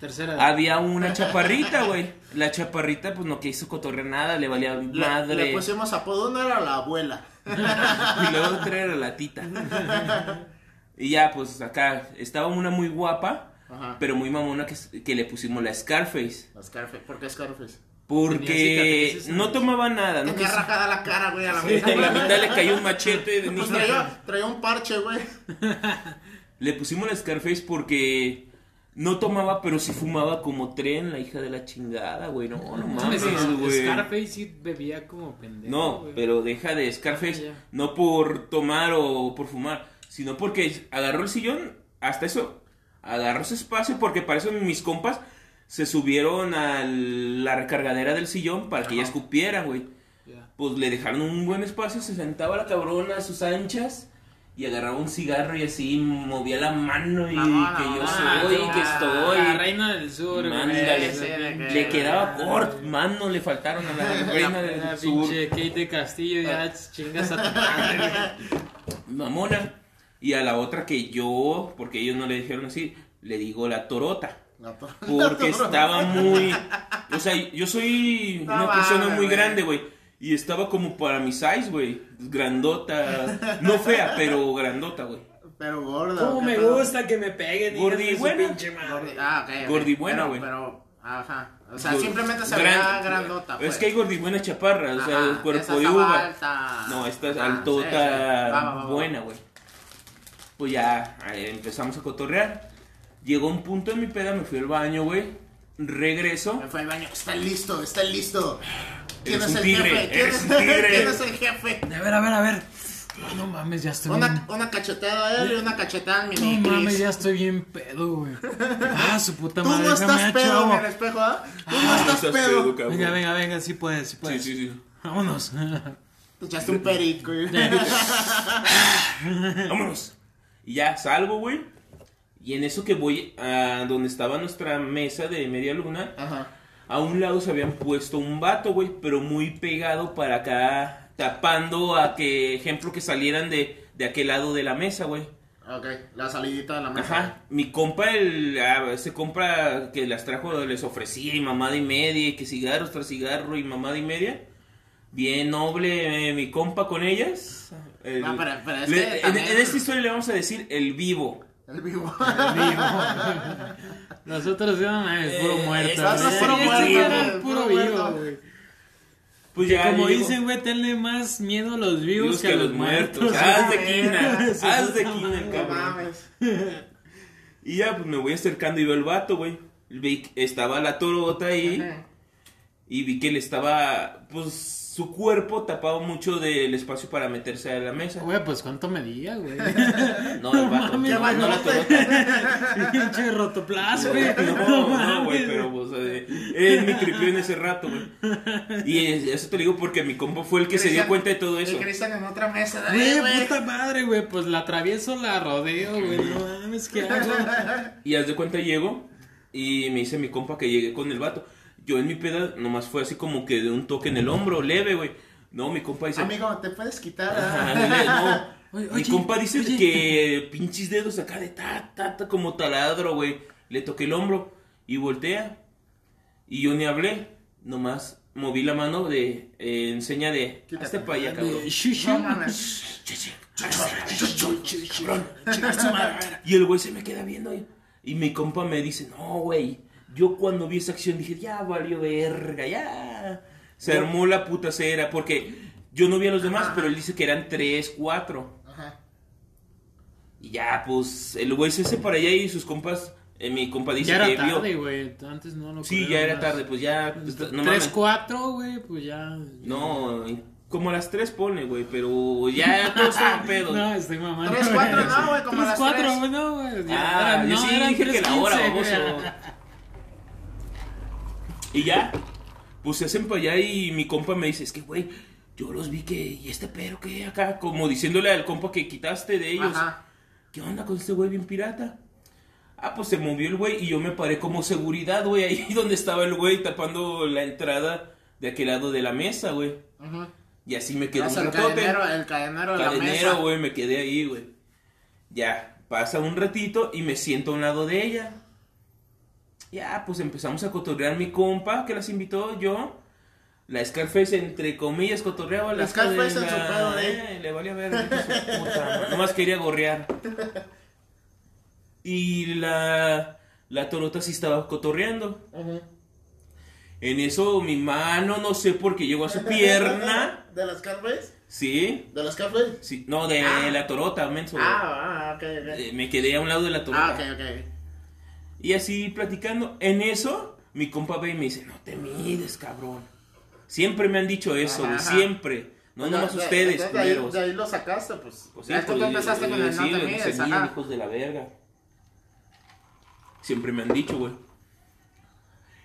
[SPEAKER 1] Tercera.
[SPEAKER 3] Había una chaparrita, güey. La chaparrita, pues no quiso cotorrear nada, le valía
[SPEAKER 2] Le,
[SPEAKER 3] madre.
[SPEAKER 2] le pusimos apodo, una era la abuela.
[SPEAKER 3] y luego otra era la tita. Y ya, pues acá estaba una muy guapa,
[SPEAKER 2] Ajá.
[SPEAKER 3] pero muy mamona que, que le pusimos la Scarface.
[SPEAKER 2] La Scarface. ¿Por qué Scarface?
[SPEAKER 3] Porque no tomaba nada, ¿no?
[SPEAKER 2] Tenía rajada la cara, güey, a la
[SPEAKER 3] Sí,
[SPEAKER 2] mitad.
[SPEAKER 3] en la mitad le cayó un machete de
[SPEAKER 2] Pues traía, traía un parche, güey.
[SPEAKER 3] Le pusimos la Scarface porque no tomaba, pero sí fumaba como tren, la hija de la chingada, güey. No, no mames, güey.
[SPEAKER 1] Scarface sí bebía como pendejo.
[SPEAKER 3] No,
[SPEAKER 1] güey.
[SPEAKER 3] pero deja de Scarface,
[SPEAKER 1] Ah,
[SPEAKER 3] no por tomar o por fumar, sino porque agarró el sillón, hasta eso, agarró ese espacio, porque para eso mis compas se subieron a la recargadera del sillón para que ella
[SPEAKER 2] Ajá.
[SPEAKER 3] escupiera, güey.
[SPEAKER 1] Ya.
[SPEAKER 3] Pues le dejaron un buen espacio, se sentaba la cabrona a sus anchas y agarraba un cigarro y así movía la mano y
[SPEAKER 2] Mamona,
[SPEAKER 3] que yo
[SPEAKER 2] mamona,
[SPEAKER 3] soy, que estoy.
[SPEAKER 1] La reina del sur, güey.
[SPEAKER 3] Mándale,
[SPEAKER 2] Sí, de que-
[SPEAKER 3] Le quedaba corto, mano, le faltaron a la reina
[SPEAKER 1] La
[SPEAKER 3] del sur.
[SPEAKER 1] pinche Kate de Castillo, ya chingas a tu madre, güey.
[SPEAKER 3] mamona. Y a la otra que yo, porque ellos no le dijeron así, le digo la torota.
[SPEAKER 2] La to-
[SPEAKER 3] Porque estaba muy. O sea, yo soy
[SPEAKER 2] No
[SPEAKER 3] una persona muy grande, güey. Y estaba como para mi size, güey. Grandota. No fea, pero grandota, güey.
[SPEAKER 2] Pero gorda.
[SPEAKER 1] ¿Cómo
[SPEAKER 2] ¿qué
[SPEAKER 1] me gusta que me peguen?
[SPEAKER 3] Gordi buena.
[SPEAKER 1] pinche madre.
[SPEAKER 2] Gordi- Ah, ok. ok.
[SPEAKER 3] Gordibuena,
[SPEAKER 2] Pero-
[SPEAKER 3] güey.
[SPEAKER 2] Pero, ajá. O sea, simplemente se
[SPEAKER 3] gran-
[SPEAKER 2] veía grandota. Pues.
[SPEAKER 3] Es que hay gordibuena chaparra, o sea,
[SPEAKER 2] Ajá,
[SPEAKER 3] el cuerpo de uva.
[SPEAKER 2] alta.
[SPEAKER 3] No, esta es
[SPEAKER 2] Ajá,
[SPEAKER 3] altota
[SPEAKER 2] sí, sí. Va, va, va, va.
[SPEAKER 3] buena, güey. Pues ya eh, empezamos a cotorrear. Llegó un punto en mi peda, me fui al baño, güey. Regreso.
[SPEAKER 2] Me fue al baño. Está listo, está listo. ¿Quién es
[SPEAKER 3] un
[SPEAKER 2] el
[SPEAKER 3] tigre,
[SPEAKER 2] jefe? ¿Quién es,
[SPEAKER 3] un tigre.
[SPEAKER 2] ¿Quién es el jefe?
[SPEAKER 1] A ver, a ver, a ver. Ay, no mames, ya estoy
[SPEAKER 2] Una,
[SPEAKER 1] bien.
[SPEAKER 2] una cachetada a él y una cachetada a mi
[SPEAKER 1] No mames, ya estoy bien pedo, güey. Ah, su puta
[SPEAKER 2] Tú
[SPEAKER 1] madre,
[SPEAKER 2] no
[SPEAKER 1] déjame
[SPEAKER 2] estás pedo en el espejo, ¿ah? Tú no
[SPEAKER 3] Ah,
[SPEAKER 2] estás
[SPEAKER 3] estás
[SPEAKER 2] pedo.
[SPEAKER 1] Venga, venga, venga, sí puedes, sí
[SPEAKER 3] Sí,
[SPEAKER 1] puedes.
[SPEAKER 3] sí, sí.
[SPEAKER 1] Vámonos.
[SPEAKER 2] Te echaste un perico. güey.
[SPEAKER 3] Vámonos. Y ya salgo, güey. Y en eso que voy a donde estaba nuestra mesa de media luna,
[SPEAKER 2] Ajá.
[SPEAKER 3] a un lado se habían puesto un vato, güey, pero muy pegado para acá, tapando a que, ejemplo, que salieran de, de aquel lado de la mesa, güey.
[SPEAKER 2] Ok, la salidita de la mesa.
[SPEAKER 3] Ajá, mi compa, el, ah, ese compa que las trajo, les ofrecía y mamada y media, y que cigarros tras cigarro y mamada y media. Bien noble eh, mi compa con ellas. El-
[SPEAKER 2] No, pero- pero es
[SPEAKER 3] le-
[SPEAKER 2] que
[SPEAKER 3] en,
[SPEAKER 2] también-
[SPEAKER 3] en esta historia le vamos a decir el vivo.
[SPEAKER 2] El vivo.
[SPEAKER 1] Nosotros no mames, puro
[SPEAKER 3] Eh,
[SPEAKER 1] muerto.
[SPEAKER 3] nosotros puro muerto,
[SPEAKER 1] puro
[SPEAKER 2] puro
[SPEAKER 1] vivo,
[SPEAKER 2] muerto.
[SPEAKER 1] güey.
[SPEAKER 3] Pues ya
[SPEAKER 1] Como dicen, güey, tenle más miedo a los vivos que a los muertos.
[SPEAKER 3] Haz de quina, haz de quina, cabrón.
[SPEAKER 2] mames.
[SPEAKER 3] Y ya, pues me voy acercando y veo el vato, güey. Vi que estaba la torota ahí.
[SPEAKER 2] Ajá.
[SPEAKER 3] Y vi que le estaba, pues, su cuerpo tapaba mucho del espacio para meterse a la mesa.
[SPEAKER 1] Güey, pues cuánto medía, güey.
[SPEAKER 3] No, el vato, no, no la
[SPEAKER 2] no.
[SPEAKER 1] Pinche rotoplas, güey.
[SPEAKER 3] No, no, güey, pero, pues, eh, él me tripió en ese rato, güey. Y es- eso te lo digo porque mi compa fue el que se dio cuenta de todo eso.
[SPEAKER 2] Y Cristian en otra mesa. Dale, güey.
[SPEAKER 1] puta madre, güey. Pues la atravieso, la rodeo, güey. No mames, ¿qué hago?
[SPEAKER 3] Y haz de cuenta llego y me dice mi compa que llegué con el vato. Yo en mi peda nomás fue así como que de un toque en el hombro, leve, güey. No, mi compa dice...
[SPEAKER 2] Amigo, ¿te puedes quitar?
[SPEAKER 3] Ajá,
[SPEAKER 2] ah?
[SPEAKER 3] no.
[SPEAKER 1] Oye,
[SPEAKER 3] Mi
[SPEAKER 1] oye,
[SPEAKER 3] compa dice
[SPEAKER 1] oye.
[SPEAKER 3] que pinches dedos acá de ta, ta, ta, como taladro, güey. Le toqué el hombro y voltea. Y yo ni hablé. Nomás moví la mano de eh, en seña de. Hazte para allá, cabrón. Y el güey se me queda viendo. Y, y mi compa me dice: No, güey. Yo cuando vi esa acción dije: Ya valió verga, ya. Se armó la puta cera. Porque yo no vi a los demás, pero él dice que eran tres, cuatro.
[SPEAKER 2] Ajá.
[SPEAKER 3] Y ya, pues, el güey se hace para allá y sus compas, eh, mi compa dice
[SPEAKER 1] Ya era
[SPEAKER 3] que
[SPEAKER 1] tarde,
[SPEAKER 3] vio.
[SPEAKER 1] güey. Antes no lo
[SPEAKER 3] Sí, ya era
[SPEAKER 1] más.
[SPEAKER 3] tarde, pues ya, pues, no
[SPEAKER 1] Tres,
[SPEAKER 3] mames.
[SPEAKER 1] cuatro, güey, pues ya.
[SPEAKER 3] No, como a las tres pone, güey, pero ya todos estaban pedos.
[SPEAKER 1] No, estoy mamando.
[SPEAKER 2] Tres, cuatro, no, güey, como a
[SPEAKER 1] Tres,
[SPEAKER 2] las
[SPEAKER 1] cuatro,
[SPEAKER 2] tres.
[SPEAKER 1] güey, no, güey. ya
[SPEAKER 3] Ah,
[SPEAKER 1] eran-
[SPEAKER 3] yo
[SPEAKER 1] no,
[SPEAKER 3] sí dije que la hora,
[SPEAKER 1] 3:15, güey.
[SPEAKER 3] baboso. Y ya, pues se hacen para allá y mi compa me dice, es que, güey, yo los vi que, ¿y este pero qué acá? Como diciéndole al compa que quitaste de ellos.
[SPEAKER 2] Ajá.
[SPEAKER 3] ¿Qué onda con este güey bien pirata? Ah, pues se movió el güey y yo me paré como seguridad, güey, ahí donde estaba el güey tapando la entrada de aquel lado de la mesa, güey.
[SPEAKER 2] Ujú.
[SPEAKER 3] Y así me quedé un
[SPEAKER 2] el
[SPEAKER 3] ratote.
[SPEAKER 2] cadenero, el cadenero de la
[SPEAKER 3] Cadenero,
[SPEAKER 2] mesa.
[SPEAKER 3] güey, me quedé ahí, güey. Ya, pasa un ratito y me siento a un lado de ella. Ya, pues empezamos a cotorrear mi compa que las invitó yo. La Scarface, entre comillas, cotorreaba
[SPEAKER 2] La
[SPEAKER 3] la
[SPEAKER 2] Scarface en su pedo, ¿eh?
[SPEAKER 3] Le valía ver. puta, Nomás quería gorrear. Y la, la Torota sí estaba cotorreando.
[SPEAKER 2] Ujú.
[SPEAKER 3] En eso mi mano, no sé por qué llegó a su pierna.
[SPEAKER 2] ¿De las Scarface?
[SPEAKER 3] Sí.
[SPEAKER 2] ¿De las Scarface?
[SPEAKER 3] sí. No, de
[SPEAKER 2] Ah.
[SPEAKER 3] la Torota, menso.
[SPEAKER 2] Ah, ah, ok, ok.
[SPEAKER 3] Eh, Me quedé a un lado de la Torota.
[SPEAKER 2] Ah, ok, ok.
[SPEAKER 3] Y así platicando. En eso, mi compa ve y me dice, no te mides, cabrón. Siempre me han dicho eso,
[SPEAKER 2] Ajá,
[SPEAKER 3] siempre. No
[SPEAKER 2] Oiga,
[SPEAKER 3] nomás
[SPEAKER 2] de-
[SPEAKER 3] ustedes,
[SPEAKER 2] de ahí, de ahí lo sacaste, pues.
[SPEAKER 3] Pues
[SPEAKER 2] ya es que
[SPEAKER 3] pues,
[SPEAKER 2] tú empezaste con el no
[SPEAKER 3] sí,
[SPEAKER 2] te
[SPEAKER 3] no
[SPEAKER 2] mides, ajá.
[SPEAKER 3] hijos de la verga. Siempre me han dicho, güey.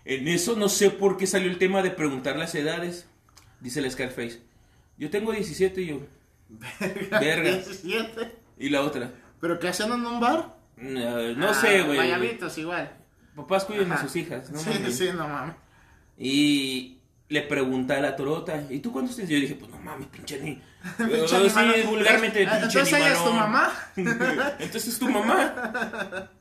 [SPEAKER 3] En eso no sé por qué salió el tema de preguntar las edades. Dice el Scarface. Yo tengo 17 y yo. Verga.
[SPEAKER 2] 17.
[SPEAKER 3] Y la otra.
[SPEAKER 2] ¿Pero qué hacían en un bar?
[SPEAKER 3] No, no
[SPEAKER 2] Ah,
[SPEAKER 3] sé, güey.
[SPEAKER 2] Guayabitos igual.
[SPEAKER 3] Papás cuiden a
[SPEAKER 2] Ajá.
[SPEAKER 3] sus hijas. No
[SPEAKER 2] sí,
[SPEAKER 3] mames.
[SPEAKER 2] sí, no mames.
[SPEAKER 3] Y le pregunta a la torota, ¿y tú cuántos tienes? Yo dije, pues no mames, pinche ni. Sí, vulgarmente,
[SPEAKER 2] Ah,
[SPEAKER 3] pinche
[SPEAKER 2] Entonces ella es tu mamá.
[SPEAKER 3] Entonces es tu mamá.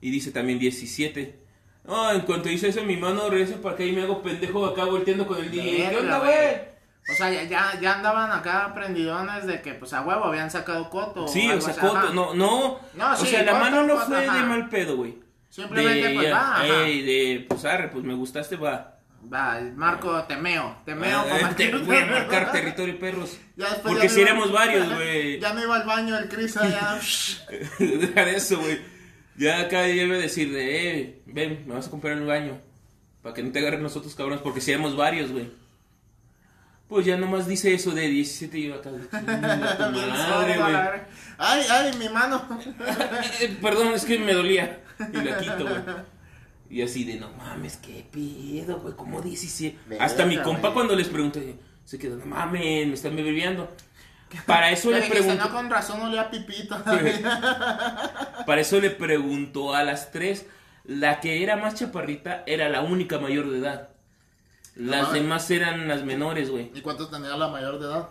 [SPEAKER 3] Y dice también 17. Oh, en cuanto dice eso, mi mano regresa para acá y me hago pendejo acá volteando con el DJ. ¿Qué onda,
[SPEAKER 2] güey. O sea, ya, ya, ya andaban acá prendidones de que, pues, a huevo habían sacado coto.
[SPEAKER 3] Sí, o sea,
[SPEAKER 2] así,
[SPEAKER 3] Coto,
[SPEAKER 2] ajá.
[SPEAKER 3] no, no.
[SPEAKER 2] No,
[SPEAKER 3] o sea, la mano no
[SPEAKER 2] Coto,
[SPEAKER 3] fue de mal pedo, güey.
[SPEAKER 2] Simplemente,
[SPEAKER 3] de,
[SPEAKER 2] pues, va, ajá.
[SPEAKER 3] ey, de, pues arre, pues me gustaste, va.
[SPEAKER 2] Va, Marco, temeo. Temeo
[SPEAKER 3] Ah,
[SPEAKER 2] como
[SPEAKER 3] te
[SPEAKER 2] aquí.
[SPEAKER 3] voy a marcar territorio, perros.
[SPEAKER 2] Ya después
[SPEAKER 3] Porque
[SPEAKER 2] ya
[SPEAKER 3] si éramos varios, güey.
[SPEAKER 2] Ya no iba al baño el Cris allá.
[SPEAKER 3] Deja de eso, güey. Ya acá debe decir de, eh, ven, me vas a comprar el baño. Para que no te agarren nosotros, cabrones, porque si éramos varios, güey. Pues ya nomás dice eso de 17 y yo acá. de, "Chinga tu madre, güey.
[SPEAKER 2] Ay, ay, mi mano.
[SPEAKER 3] Eh, Perdón, es que me dolía. Y la quito, güey. Y así de, no mames, qué pedo, güey, como 17.
[SPEAKER 2] Verga,
[SPEAKER 3] Hasta mi compa
[SPEAKER 2] güey.
[SPEAKER 3] cuando les pregunté, se quedó, no mames, me están bebiendo. Para eso
[SPEAKER 2] Le
[SPEAKER 3] pregunto.
[SPEAKER 2] no, con razón olía pipito.
[SPEAKER 3] Para eso le preguntó a las tres. La que era más chaparrita era la única mayor de edad. Las demás eran las menores, güey.
[SPEAKER 2] ¿Y cuántos tenía la mayor de edad?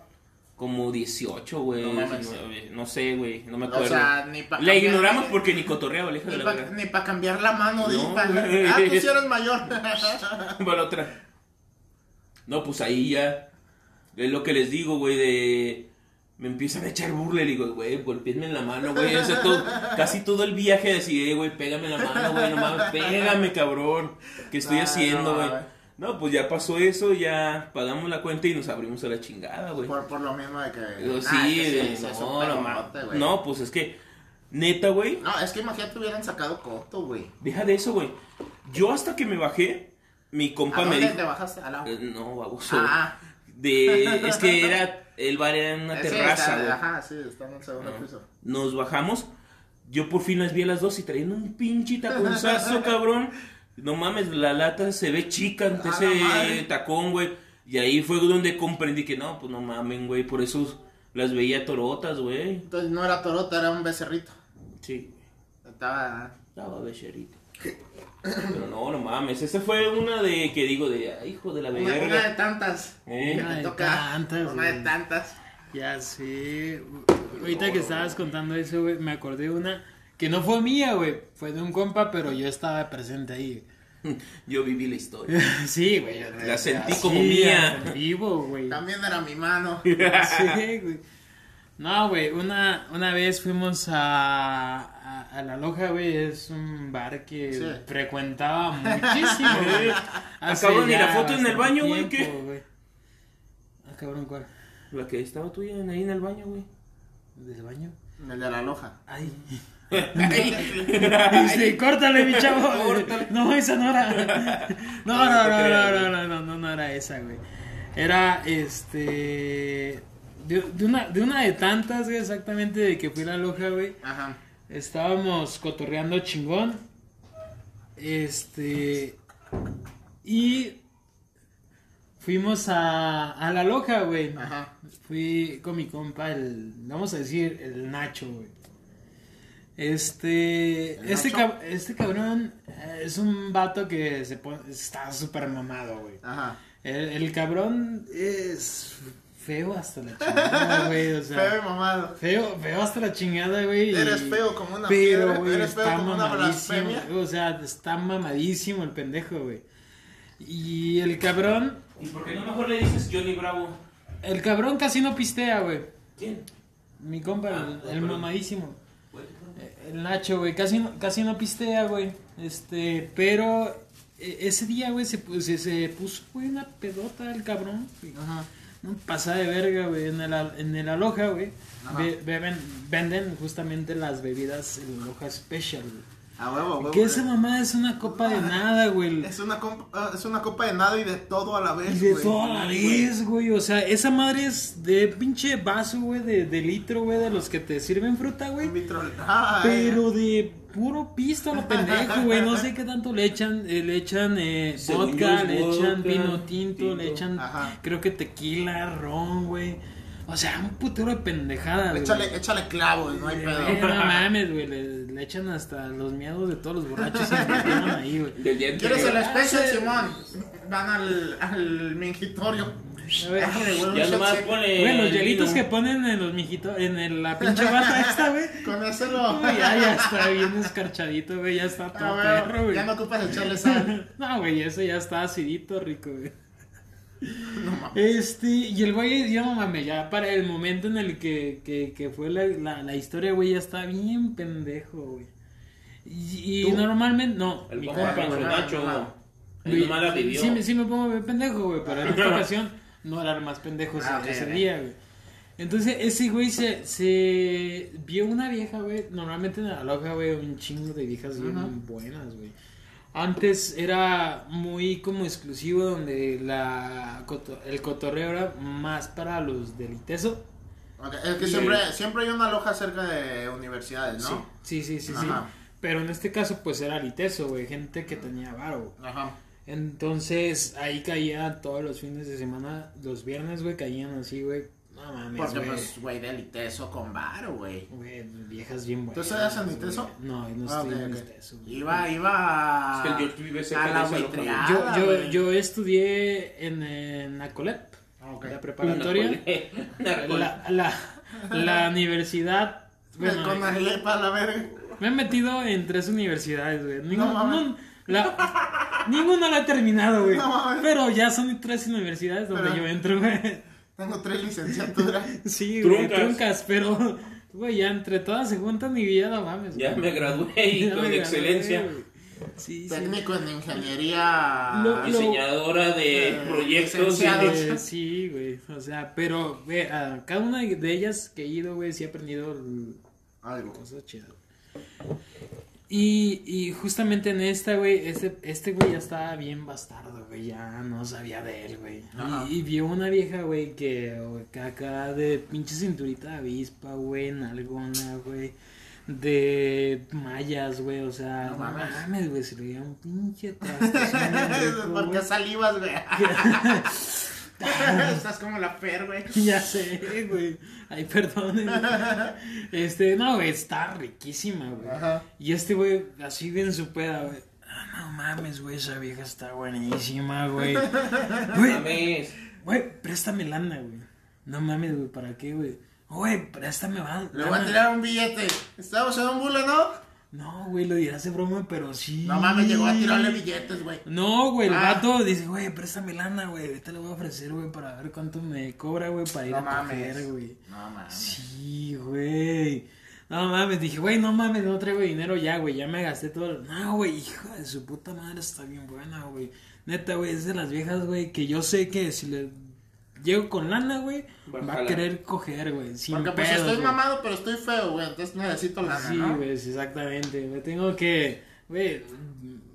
[SPEAKER 3] Como 18, güey.
[SPEAKER 2] No mames.
[SPEAKER 3] 19, No sé, güey. No me
[SPEAKER 2] O
[SPEAKER 3] acuerdo.
[SPEAKER 2] sea, ni pa'
[SPEAKER 3] la ignoramos porque ni cotorreaba, hija de
[SPEAKER 2] Ni
[SPEAKER 3] la
[SPEAKER 2] para
[SPEAKER 3] verga.
[SPEAKER 2] cambiar la mano,
[SPEAKER 3] No,
[SPEAKER 2] pa-. Ah, tú sí eres mayor.
[SPEAKER 3] Va la otra. No, pues ahí ya. Es lo que les digo, güey, de. Me empiezan a echar burla y le digo, güey, golpeenme en la mano, güey. O sea, todo- casi todo el viaje eh, güey, pégame en la mano, güey, no mames, pégame, cabrón. ¿Qué estoy haciendo,
[SPEAKER 2] no,
[SPEAKER 3] güey?
[SPEAKER 2] güey.
[SPEAKER 3] No, pues ya pasó eso, ya pagamos la cuenta y nos abrimos a la chingada, güey.
[SPEAKER 2] por, por lo mismo de que. Ah, es que sí,
[SPEAKER 3] no, no,
[SPEAKER 2] güey.
[SPEAKER 3] no, pues es que, neta, güey,
[SPEAKER 2] No, es que imagínate hubieran sacado coto, güey.
[SPEAKER 3] deja de eso, güey. Yo hasta que me bajé, mi
[SPEAKER 2] ¿A
[SPEAKER 3] compa me dijo.
[SPEAKER 2] te bajaste?
[SPEAKER 3] Eh, No, baboso.
[SPEAKER 2] Ah,
[SPEAKER 3] De, es que era, el bar era en una
[SPEAKER 2] eh, sí,
[SPEAKER 3] terraza,
[SPEAKER 2] está-
[SPEAKER 3] güey.
[SPEAKER 2] Ajá, sí, está en el segundo piso.
[SPEAKER 3] Nos bajamos. Yo por fin las vi a las dos y traían un pinche taconzazo, cabrón. No mames, la lata se ve chica ante ese tacón, güey. Y ahí fue donde comprendí que no, pues no mamen, güey. Por eso las veía torotas, güey.
[SPEAKER 2] Entonces no era torota, era un becerrito.
[SPEAKER 3] Sí,
[SPEAKER 2] Estaba.
[SPEAKER 3] estaba becherito. Pero no, no mames. Esa fue una de que digo de, ay, hijo de la
[SPEAKER 2] Una, una de
[SPEAKER 3] verga.
[SPEAKER 2] tantas.
[SPEAKER 3] Eh.
[SPEAKER 1] Una de
[SPEAKER 2] toca.
[SPEAKER 1] tantas,
[SPEAKER 2] Una de tantas.
[SPEAKER 1] Ya sé. Ahorita que estabas contando eso, güey, me acordé de una que no fue mía, güey. Fue de un compa, pero yo estaba presente ahí.
[SPEAKER 3] Yo viví la historia.
[SPEAKER 1] Sí, güey.
[SPEAKER 3] La sentí
[SPEAKER 1] así,
[SPEAKER 3] como mía.
[SPEAKER 1] en Vivo, güey.
[SPEAKER 2] También era mi mano.
[SPEAKER 1] Sí, güey. No, güey, una, una vez fuimos a, a, a La Loja, güey, es un bar que
[SPEAKER 2] Sí.
[SPEAKER 1] frecuentaba muchísimo, güey. Hace
[SPEAKER 3] Acaban de ir
[SPEAKER 1] ya
[SPEAKER 3] a foto en el baño, güey,
[SPEAKER 1] tiempo, güey. Ah, ¿cuál?
[SPEAKER 3] La que estaba tuya ahí en el baño, güey.
[SPEAKER 1] ¿Del baño?
[SPEAKER 2] El de la loja.
[SPEAKER 1] Ay. Dice, córtale, mi chavo. No, esa no era. No, no, no, no, no, no, no, no era esa, güey. Era este. De, una, de tantas, exactamente, de que fui a la loja, güey.
[SPEAKER 2] Ajá.
[SPEAKER 1] Estábamos cotorreando chingón. Este. Y. Fuimos a, a la loja, güey.
[SPEAKER 2] Ajá.
[SPEAKER 1] Fui con mi compa, el. Vamos a decir, el Nacho, güey. Este.
[SPEAKER 2] ¿El
[SPEAKER 1] Este, cab- este cabrón eh, es un vato que se pone, está súper mamado, güey.
[SPEAKER 2] Ajá.
[SPEAKER 1] El, el cabrón es feo hasta la chingada, güey. O sea,
[SPEAKER 2] Feo y mamado.
[SPEAKER 1] Feo, feo hasta la chingada, güey.
[SPEAKER 2] Eres feo como una
[SPEAKER 1] Pero,
[SPEAKER 2] piedra,
[SPEAKER 1] güey,
[SPEAKER 2] eres feo
[SPEAKER 1] está
[SPEAKER 2] como una
[SPEAKER 1] mamadísimo.
[SPEAKER 2] blasfemia.
[SPEAKER 1] O sea, está mamadísimo el pendejo, güey. Y el cabrón
[SPEAKER 3] ¿Y por qué no mejor le dices Johnny Bravo?
[SPEAKER 1] El cabrón casi no pistea, güey.
[SPEAKER 3] ¿Quién?
[SPEAKER 1] Mi compa,
[SPEAKER 3] Ah,
[SPEAKER 1] el, mamadísimo. Eh, El Nacho, güey, casi no, casi no pistea, güey. Este, pero eh, ese día, güey, se, se, se puso, güey, una pedota el cabrón. güey.
[SPEAKER 2] Ajá.
[SPEAKER 1] No pasa de verga, güey. En el, en el Aloha, güey, be- beben, venden justamente las bebidas el Aloha Special, güey.
[SPEAKER 2] A huevo, a huevo.
[SPEAKER 1] Que esa mamá es una copa de nada, güey.
[SPEAKER 2] Es una, comp- ah, es una copa de nada y de todo a la vez.
[SPEAKER 1] Y de
[SPEAKER 2] güey.
[SPEAKER 1] toda la vez, güey. O sea, esa madre es de pinche vaso, güey, de, de litro, güey, de los que te sirven fruta, güey.
[SPEAKER 2] Ah,
[SPEAKER 1] Pero de puro pisto, lo pendejo, güey. No sé qué tanto le echan. eh, le echan eh, vodka, le echan vino tinto,
[SPEAKER 3] tinto.
[SPEAKER 1] le echan,
[SPEAKER 2] Ajá.
[SPEAKER 1] creo que tequila, ron, güey. O sea, un putero de pendejadas, güey.
[SPEAKER 2] Échale, échale clavos, no hay
[SPEAKER 1] Eh,
[SPEAKER 2] pedo.
[SPEAKER 1] no mames, güey. Le, le echan hasta los miedos de todos los borrachos que ahí, güey.
[SPEAKER 2] ¿Quieres el
[SPEAKER 3] anterior.
[SPEAKER 2] especial, Simón? Van al, al mingitorio.
[SPEAKER 1] A ver.
[SPEAKER 2] Güey,
[SPEAKER 3] Ya nomás pone.
[SPEAKER 1] Güey, los
[SPEAKER 3] el
[SPEAKER 1] hielitos que ponen en los mijitos, en el- la pinche bata esta, güey.
[SPEAKER 2] Con eso lo.
[SPEAKER 1] Güey, Ya, ya está bien escarchadito, güey. Ya está
[SPEAKER 2] Ah,
[SPEAKER 1] todo perro, güey.
[SPEAKER 2] Ya no ocupas echarle sal.
[SPEAKER 1] No, güey, eso ya está acidito, rico, güey.
[SPEAKER 2] No mames.
[SPEAKER 1] Este, y el güey, ya no mames, ya para el momento en el que, que, que fue la, la, la historia, güey, ya está bien pendejo, güey. Y, normalmente, no,
[SPEAKER 3] El
[SPEAKER 1] mi
[SPEAKER 3] compa
[SPEAKER 1] compa,
[SPEAKER 3] Nacho. Él
[SPEAKER 1] Güey,
[SPEAKER 3] vivió.
[SPEAKER 1] Sí, me- sí me pongo bien pendejo, güey, pero en esta ocasión no era el más pendejo ese,
[SPEAKER 2] Ah,
[SPEAKER 1] ese día, güey. Entonces, ese güey se, se vio una vieja, güey. Normalmente en la loja, güey, un chingo de viejas bien
[SPEAKER 2] Ajá.
[SPEAKER 1] buenas, güey. Antes era muy como exclusivo donde la el cotorreo era más para los del ITESO.
[SPEAKER 2] Ok, Es que siempre,
[SPEAKER 3] el-
[SPEAKER 2] siempre hay una loja cerca de universidades, ¿no?
[SPEAKER 1] Sí, sí, sí, sí. Pero en este caso, pues era el ITESO, güey. Gente que tenía varo.
[SPEAKER 2] Ajá.
[SPEAKER 1] Entonces ahí caía todos los fines de semana, los viernes, güey, caían así, güey. No mames,
[SPEAKER 2] Porque,
[SPEAKER 1] güey.
[SPEAKER 2] pues, güey, del ITESO con varo, güey.
[SPEAKER 1] Güey, viejas bien buenas.
[SPEAKER 2] ¿Tú estás en
[SPEAKER 1] güey.
[SPEAKER 2] ITESO?
[SPEAKER 1] No, no
[SPEAKER 2] Ah,
[SPEAKER 1] estoy en. ITESO.
[SPEAKER 2] Iba, iba.
[SPEAKER 3] Es que el George vive cerca
[SPEAKER 2] a
[SPEAKER 3] de
[SPEAKER 2] la
[SPEAKER 1] Yo, yo, yo estudié en, en la COLEP,
[SPEAKER 2] Ok.
[SPEAKER 1] la preparatoria, la, la, la universidad. Bueno,
[SPEAKER 2] con la lepa a la verga.
[SPEAKER 1] me he metido en tres universidades, güey. Ningún-
[SPEAKER 2] mames.
[SPEAKER 1] nun- la- ninguna la he terminado, güey.
[SPEAKER 2] No mames.
[SPEAKER 1] Pero ya son tres universidades donde
[SPEAKER 2] Pero-
[SPEAKER 1] yo entro, güey.
[SPEAKER 2] Tengo tres licenciaturas.
[SPEAKER 1] Sí, güey,
[SPEAKER 3] Truncas.
[SPEAKER 1] truncas, pero, güey, ya entre todas se juntan mi vida, no mames.
[SPEAKER 3] Ya
[SPEAKER 1] güey.
[SPEAKER 3] me gradué y
[SPEAKER 1] Ya
[SPEAKER 3] con
[SPEAKER 1] me gradué,
[SPEAKER 3] excelencia.
[SPEAKER 1] güey. Sí, sí.
[SPEAKER 2] Técnico en ingeniería.
[SPEAKER 1] Lo- lo-
[SPEAKER 3] Diseñadora de
[SPEAKER 2] Eh,
[SPEAKER 3] proyectos.
[SPEAKER 2] licenciado.
[SPEAKER 3] y-
[SPEAKER 1] Eh, sí, güey, o sea, pero, güey, a cada una de ellas que he ido, güey, sí he aprendido l-
[SPEAKER 2] Algo.
[SPEAKER 1] cosas chidas. Y, y justamente en esta, güey, este, este güey ya estaba bien bastardo, güey, ya no sabía de él, güey. Y, y vio una vieja, güey, que, acá de pinche cinturita de avispa, güey, nalgona, güey, de mallas, güey, o sea,
[SPEAKER 2] No mames.
[SPEAKER 1] güey, se le veía un pinche trastezón bien rico,
[SPEAKER 2] ¿Por qué
[SPEAKER 1] güey.
[SPEAKER 2] salivas, güey? Estás como la Fer, güey.
[SPEAKER 1] Ya sé, güey. Ay, perdón. Este, no, güey, está riquísima, güey.
[SPEAKER 2] Ajá.
[SPEAKER 1] Y este güey, así bien su peda, güey. Ah, no mames, güey, esa vieja está buenísima, güey. Güey,
[SPEAKER 3] Mames.
[SPEAKER 1] güey, préstame lana, güey. No mames, güey, ¿para qué, güey? Güey, préstame va-
[SPEAKER 2] Le voy a
[SPEAKER 1] lana.
[SPEAKER 2] tirar un billete. Estamos en un bule, ¿no?
[SPEAKER 1] No, güey, lo dirás de broma, pero sí.
[SPEAKER 2] No mames, llegó a tirarle billetes, güey.
[SPEAKER 1] No, güey, el
[SPEAKER 2] Ah.
[SPEAKER 1] vato dice, güey, préstame lana, güey. Ahorita le voy a ofrecer, güey, para ver cuánto me cobra, güey, para ir
[SPEAKER 2] No
[SPEAKER 1] a
[SPEAKER 2] mames.
[SPEAKER 1] coger, güey.
[SPEAKER 2] No mames.
[SPEAKER 1] Sí, güey. No mames, dije, güey, no mames, no traigo dinero ya, güey, ya me gasté todo. No, güey, hija de su puta madre, está bien buena, güey. Neta, güey, es de las viejas, güey, que yo sé que si le llego con lana, güey,
[SPEAKER 3] Va a
[SPEAKER 1] querer coger, güey, sin
[SPEAKER 2] Porque pues
[SPEAKER 1] pedos,
[SPEAKER 2] estoy
[SPEAKER 1] güey.
[SPEAKER 2] mamado, pero estoy feo, güey. Entonces necesito lana,
[SPEAKER 1] Sí,
[SPEAKER 2] ¿no?
[SPEAKER 1] güey, sí, exactamente. Me tengo que, güey,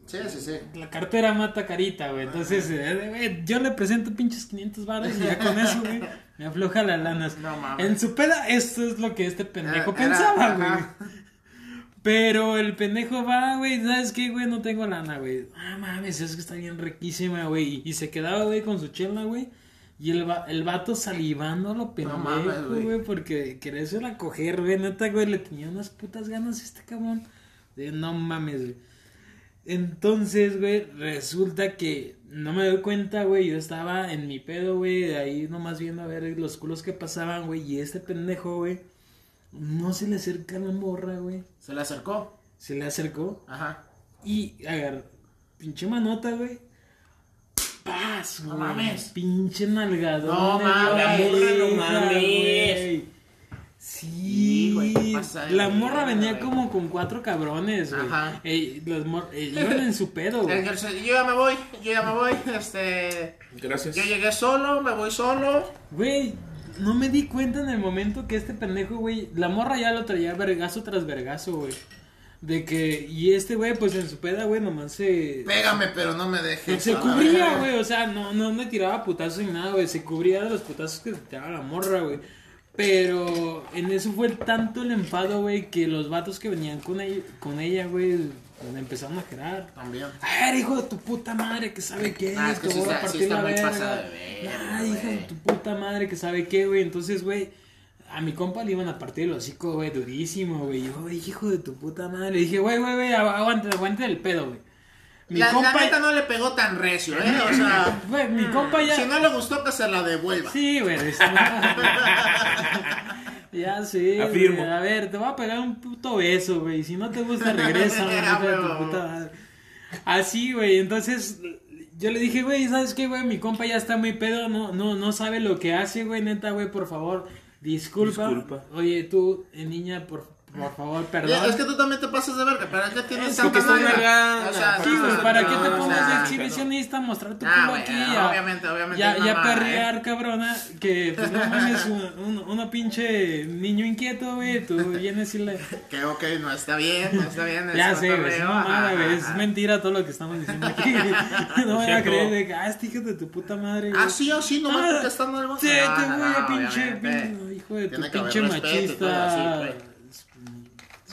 [SPEAKER 2] Sí, sí, sí.
[SPEAKER 1] la cartera mata carita, güey. Entonces, eh, güey, yo le presento pinches 500 baros y ya con eso, güey, me afloja las lanas.
[SPEAKER 2] No mames.
[SPEAKER 1] En su peda, esto es lo que este pendejo
[SPEAKER 2] Era- era-
[SPEAKER 1] pensaba, güey. Pero el pendejo va, güey, ¿sabes qué, güey? No tengo lana, güey. Ah, mames, es que está bien riquísima, güey. Y, y se quedaba, güey, con su chela, güey. Y el, va- el vato salivando lo pendejo,
[SPEAKER 2] mames, güey.
[SPEAKER 1] güey, porque quería a coger, güey. Neta, güey, le tenía unas putas ganas a este cabrón. De no mames, güey. Entonces, güey, resulta que no me doy cuenta, güey. Yo estaba en mi pedo, güey, ahí nomás viendo a ver los culos que pasaban, güey. Y este pendejo, güey, no se le acerca la morra, güey.
[SPEAKER 2] Se le acercó.
[SPEAKER 1] Se le acercó
[SPEAKER 2] Ajá.
[SPEAKER 1] y agarró, pinche manota, güey. Paz,
[SPEAKER 2] No mames.
[SPEAKER 1] Pinche nalgadón.
[SPEAKER 2] No mames.
[SPEAKER 1] la
[SPEAKER 3] morra, no mames.
[SPEAKER 1] güey. Sí,
[SPEAKER 2] güey, ¿qué pasa de
[SPEAKER 1] la morra
[SPEAKER 2] mierda,
[SPEAKER 1] venía como con cuatro cabrones, güey.
[SPEAKER 2] Ajá.
[SPEAKER 1] Ey, las mor- eh, iban en su pedo, güey.
[SPEAKER 2] Yo ya me voy, yo ya me voy. Este.
[SPEAKER 3] Gracias.
[SPEAKER 2] Yo llegué solo, me voy solo.
[SPEAKER 1] Güey, no me di cuenta en el momento que este pendejo, güey, la morra ya lo traía vergazo tras vergazo, güey. De que, y este güey, pues en su peda, güey, nomás se...
[SPEAKER 2] Pégame, pero no me dejes.
[SPEAKER 1] Se
[SPEAKER 2] a la
[SPEAKER 1] cubría, güey, o sea, no, no me tiraba putazos ni nada, güey, se cubría de los putazos que se tiraba la morra, güey. Pero en eso fue tanto el enfado, güey, que los vatos que venían con ella, con ella, güey, empezaron a gerar.
[SPEAKER 2] También.
[SPEAKER 1] A ver, hijo de tu puta madre, que sabe qué,
[SPEAKER 2] Ah, es que sí
[SPEAKER 1] voy a
[SPEAKER 2] está- sí
[SPEAKER 1] partir
[SPEAKER 2] está
[SPEAKER 1] la
[SPEAKER 2] muy
[SPEAKER 1] verga.
[SPEAKER 2] pasada de verga,
[SPEAKER 1] Ay, hijo de tu puta madre, que sabe qué, güey. Entonces, güey, a mi compa le iban a partir el hocico, güey, durísimo, güey. Yo, güey, hijo de tu puta madre. Le dije, güey, güey, güey, agu- aguante, aguante el pedo, güey. Mi
[SPEAKER 2] La, la
[SPEAKER 1] compa,
[SPEAKER 2] neta no le pegó tan recio, ¿eh? O sea.
[SPEAKER 1] güey, mi compa ya.
[SPEAKER 2] Si no le gustó, que se la devuelva.
[SPEAKER 1] Sí, güey. Ya sí. güey.
[SPEAKER 3] Afirmo.
[SPEAKER 1] A ver, te voy a pegar un puto beso, güey. Si no te gusta, regresa, güey,
[SPEAKER 2] Ah,
[SPEAKER 1] hijo de tu
[SPEAKER 2] huevo.
[SPEAKER 1] puta madre. Así, güey. Entonces, yo le dije, güey, ¿sabes qué, güey? Mi compa ya está muy pedo. No, no, no sabe lo que hace, güey. Neta, güey, por favor. Disculpa.
[SPEAKER 3] Disculpa.
[SPEAKER 1] Oye, tú, eh, niña, por, por favor, perdón.
[SPEAKER 2] Es que tú también te pasas de verga, pero ya tienes
[SPEAKER 1] Es
[SPEAKER 2] tanta O sea,
[SPEAKER 3] porque
[SPEAKER 1] Sí,
[SPEAKER 2] no,
[SPEAKER 3] estás
[SPEAKER 1] ¿para
[SPEAKER 2] no,
[SPEAKER 1] qué te
[SPEAKER 2] sea,
[SPEAKER 1] de exhibicionista? Mostrar tu
[SPEAKER 2] Ah,
[SPEAKER 1] culo
[SPEAKER 2] güey,
[SPEAKER 1] aquí.
[SPEAKER 2] no,
[SPEAKER 1] ya-
[SPEAKER 2] obviamente, obviamente
[SPEAKER 1] Ya, ya perrear, cabrona. Que, pues, no mames, un- un- uno pinche niño inquieto, güey. Tú vienes y le...
[SPEAKER 2] Que ok, no está bien, no está bien. es
[SPEAKER 1] Ya sé, güey, es
[SPEAKER 2] cotorreo,
[SPEAKER 1] mamada,
[SPEAKER 2] ajá,
[SPEAKER 1] güey, es mentira todo lo que estamos diciendo aquí. No voy a creer de que, ah, este hijo de tu puta madre.
[SPEAKER 2] Ah, sí nomás
[SPEAKER 1] Ah,
[SPEAKER 2] porque están algo.
[SPEAKER 1] Sí,
[SPEAKER 2] No,
[SPEAKER 1] te
[SPEAKER 2] no,
[SPEAKER 1] voy a
[SPEAKER 2] no,
[SPEAKER 1] pinche, hijo de tu pinche machista.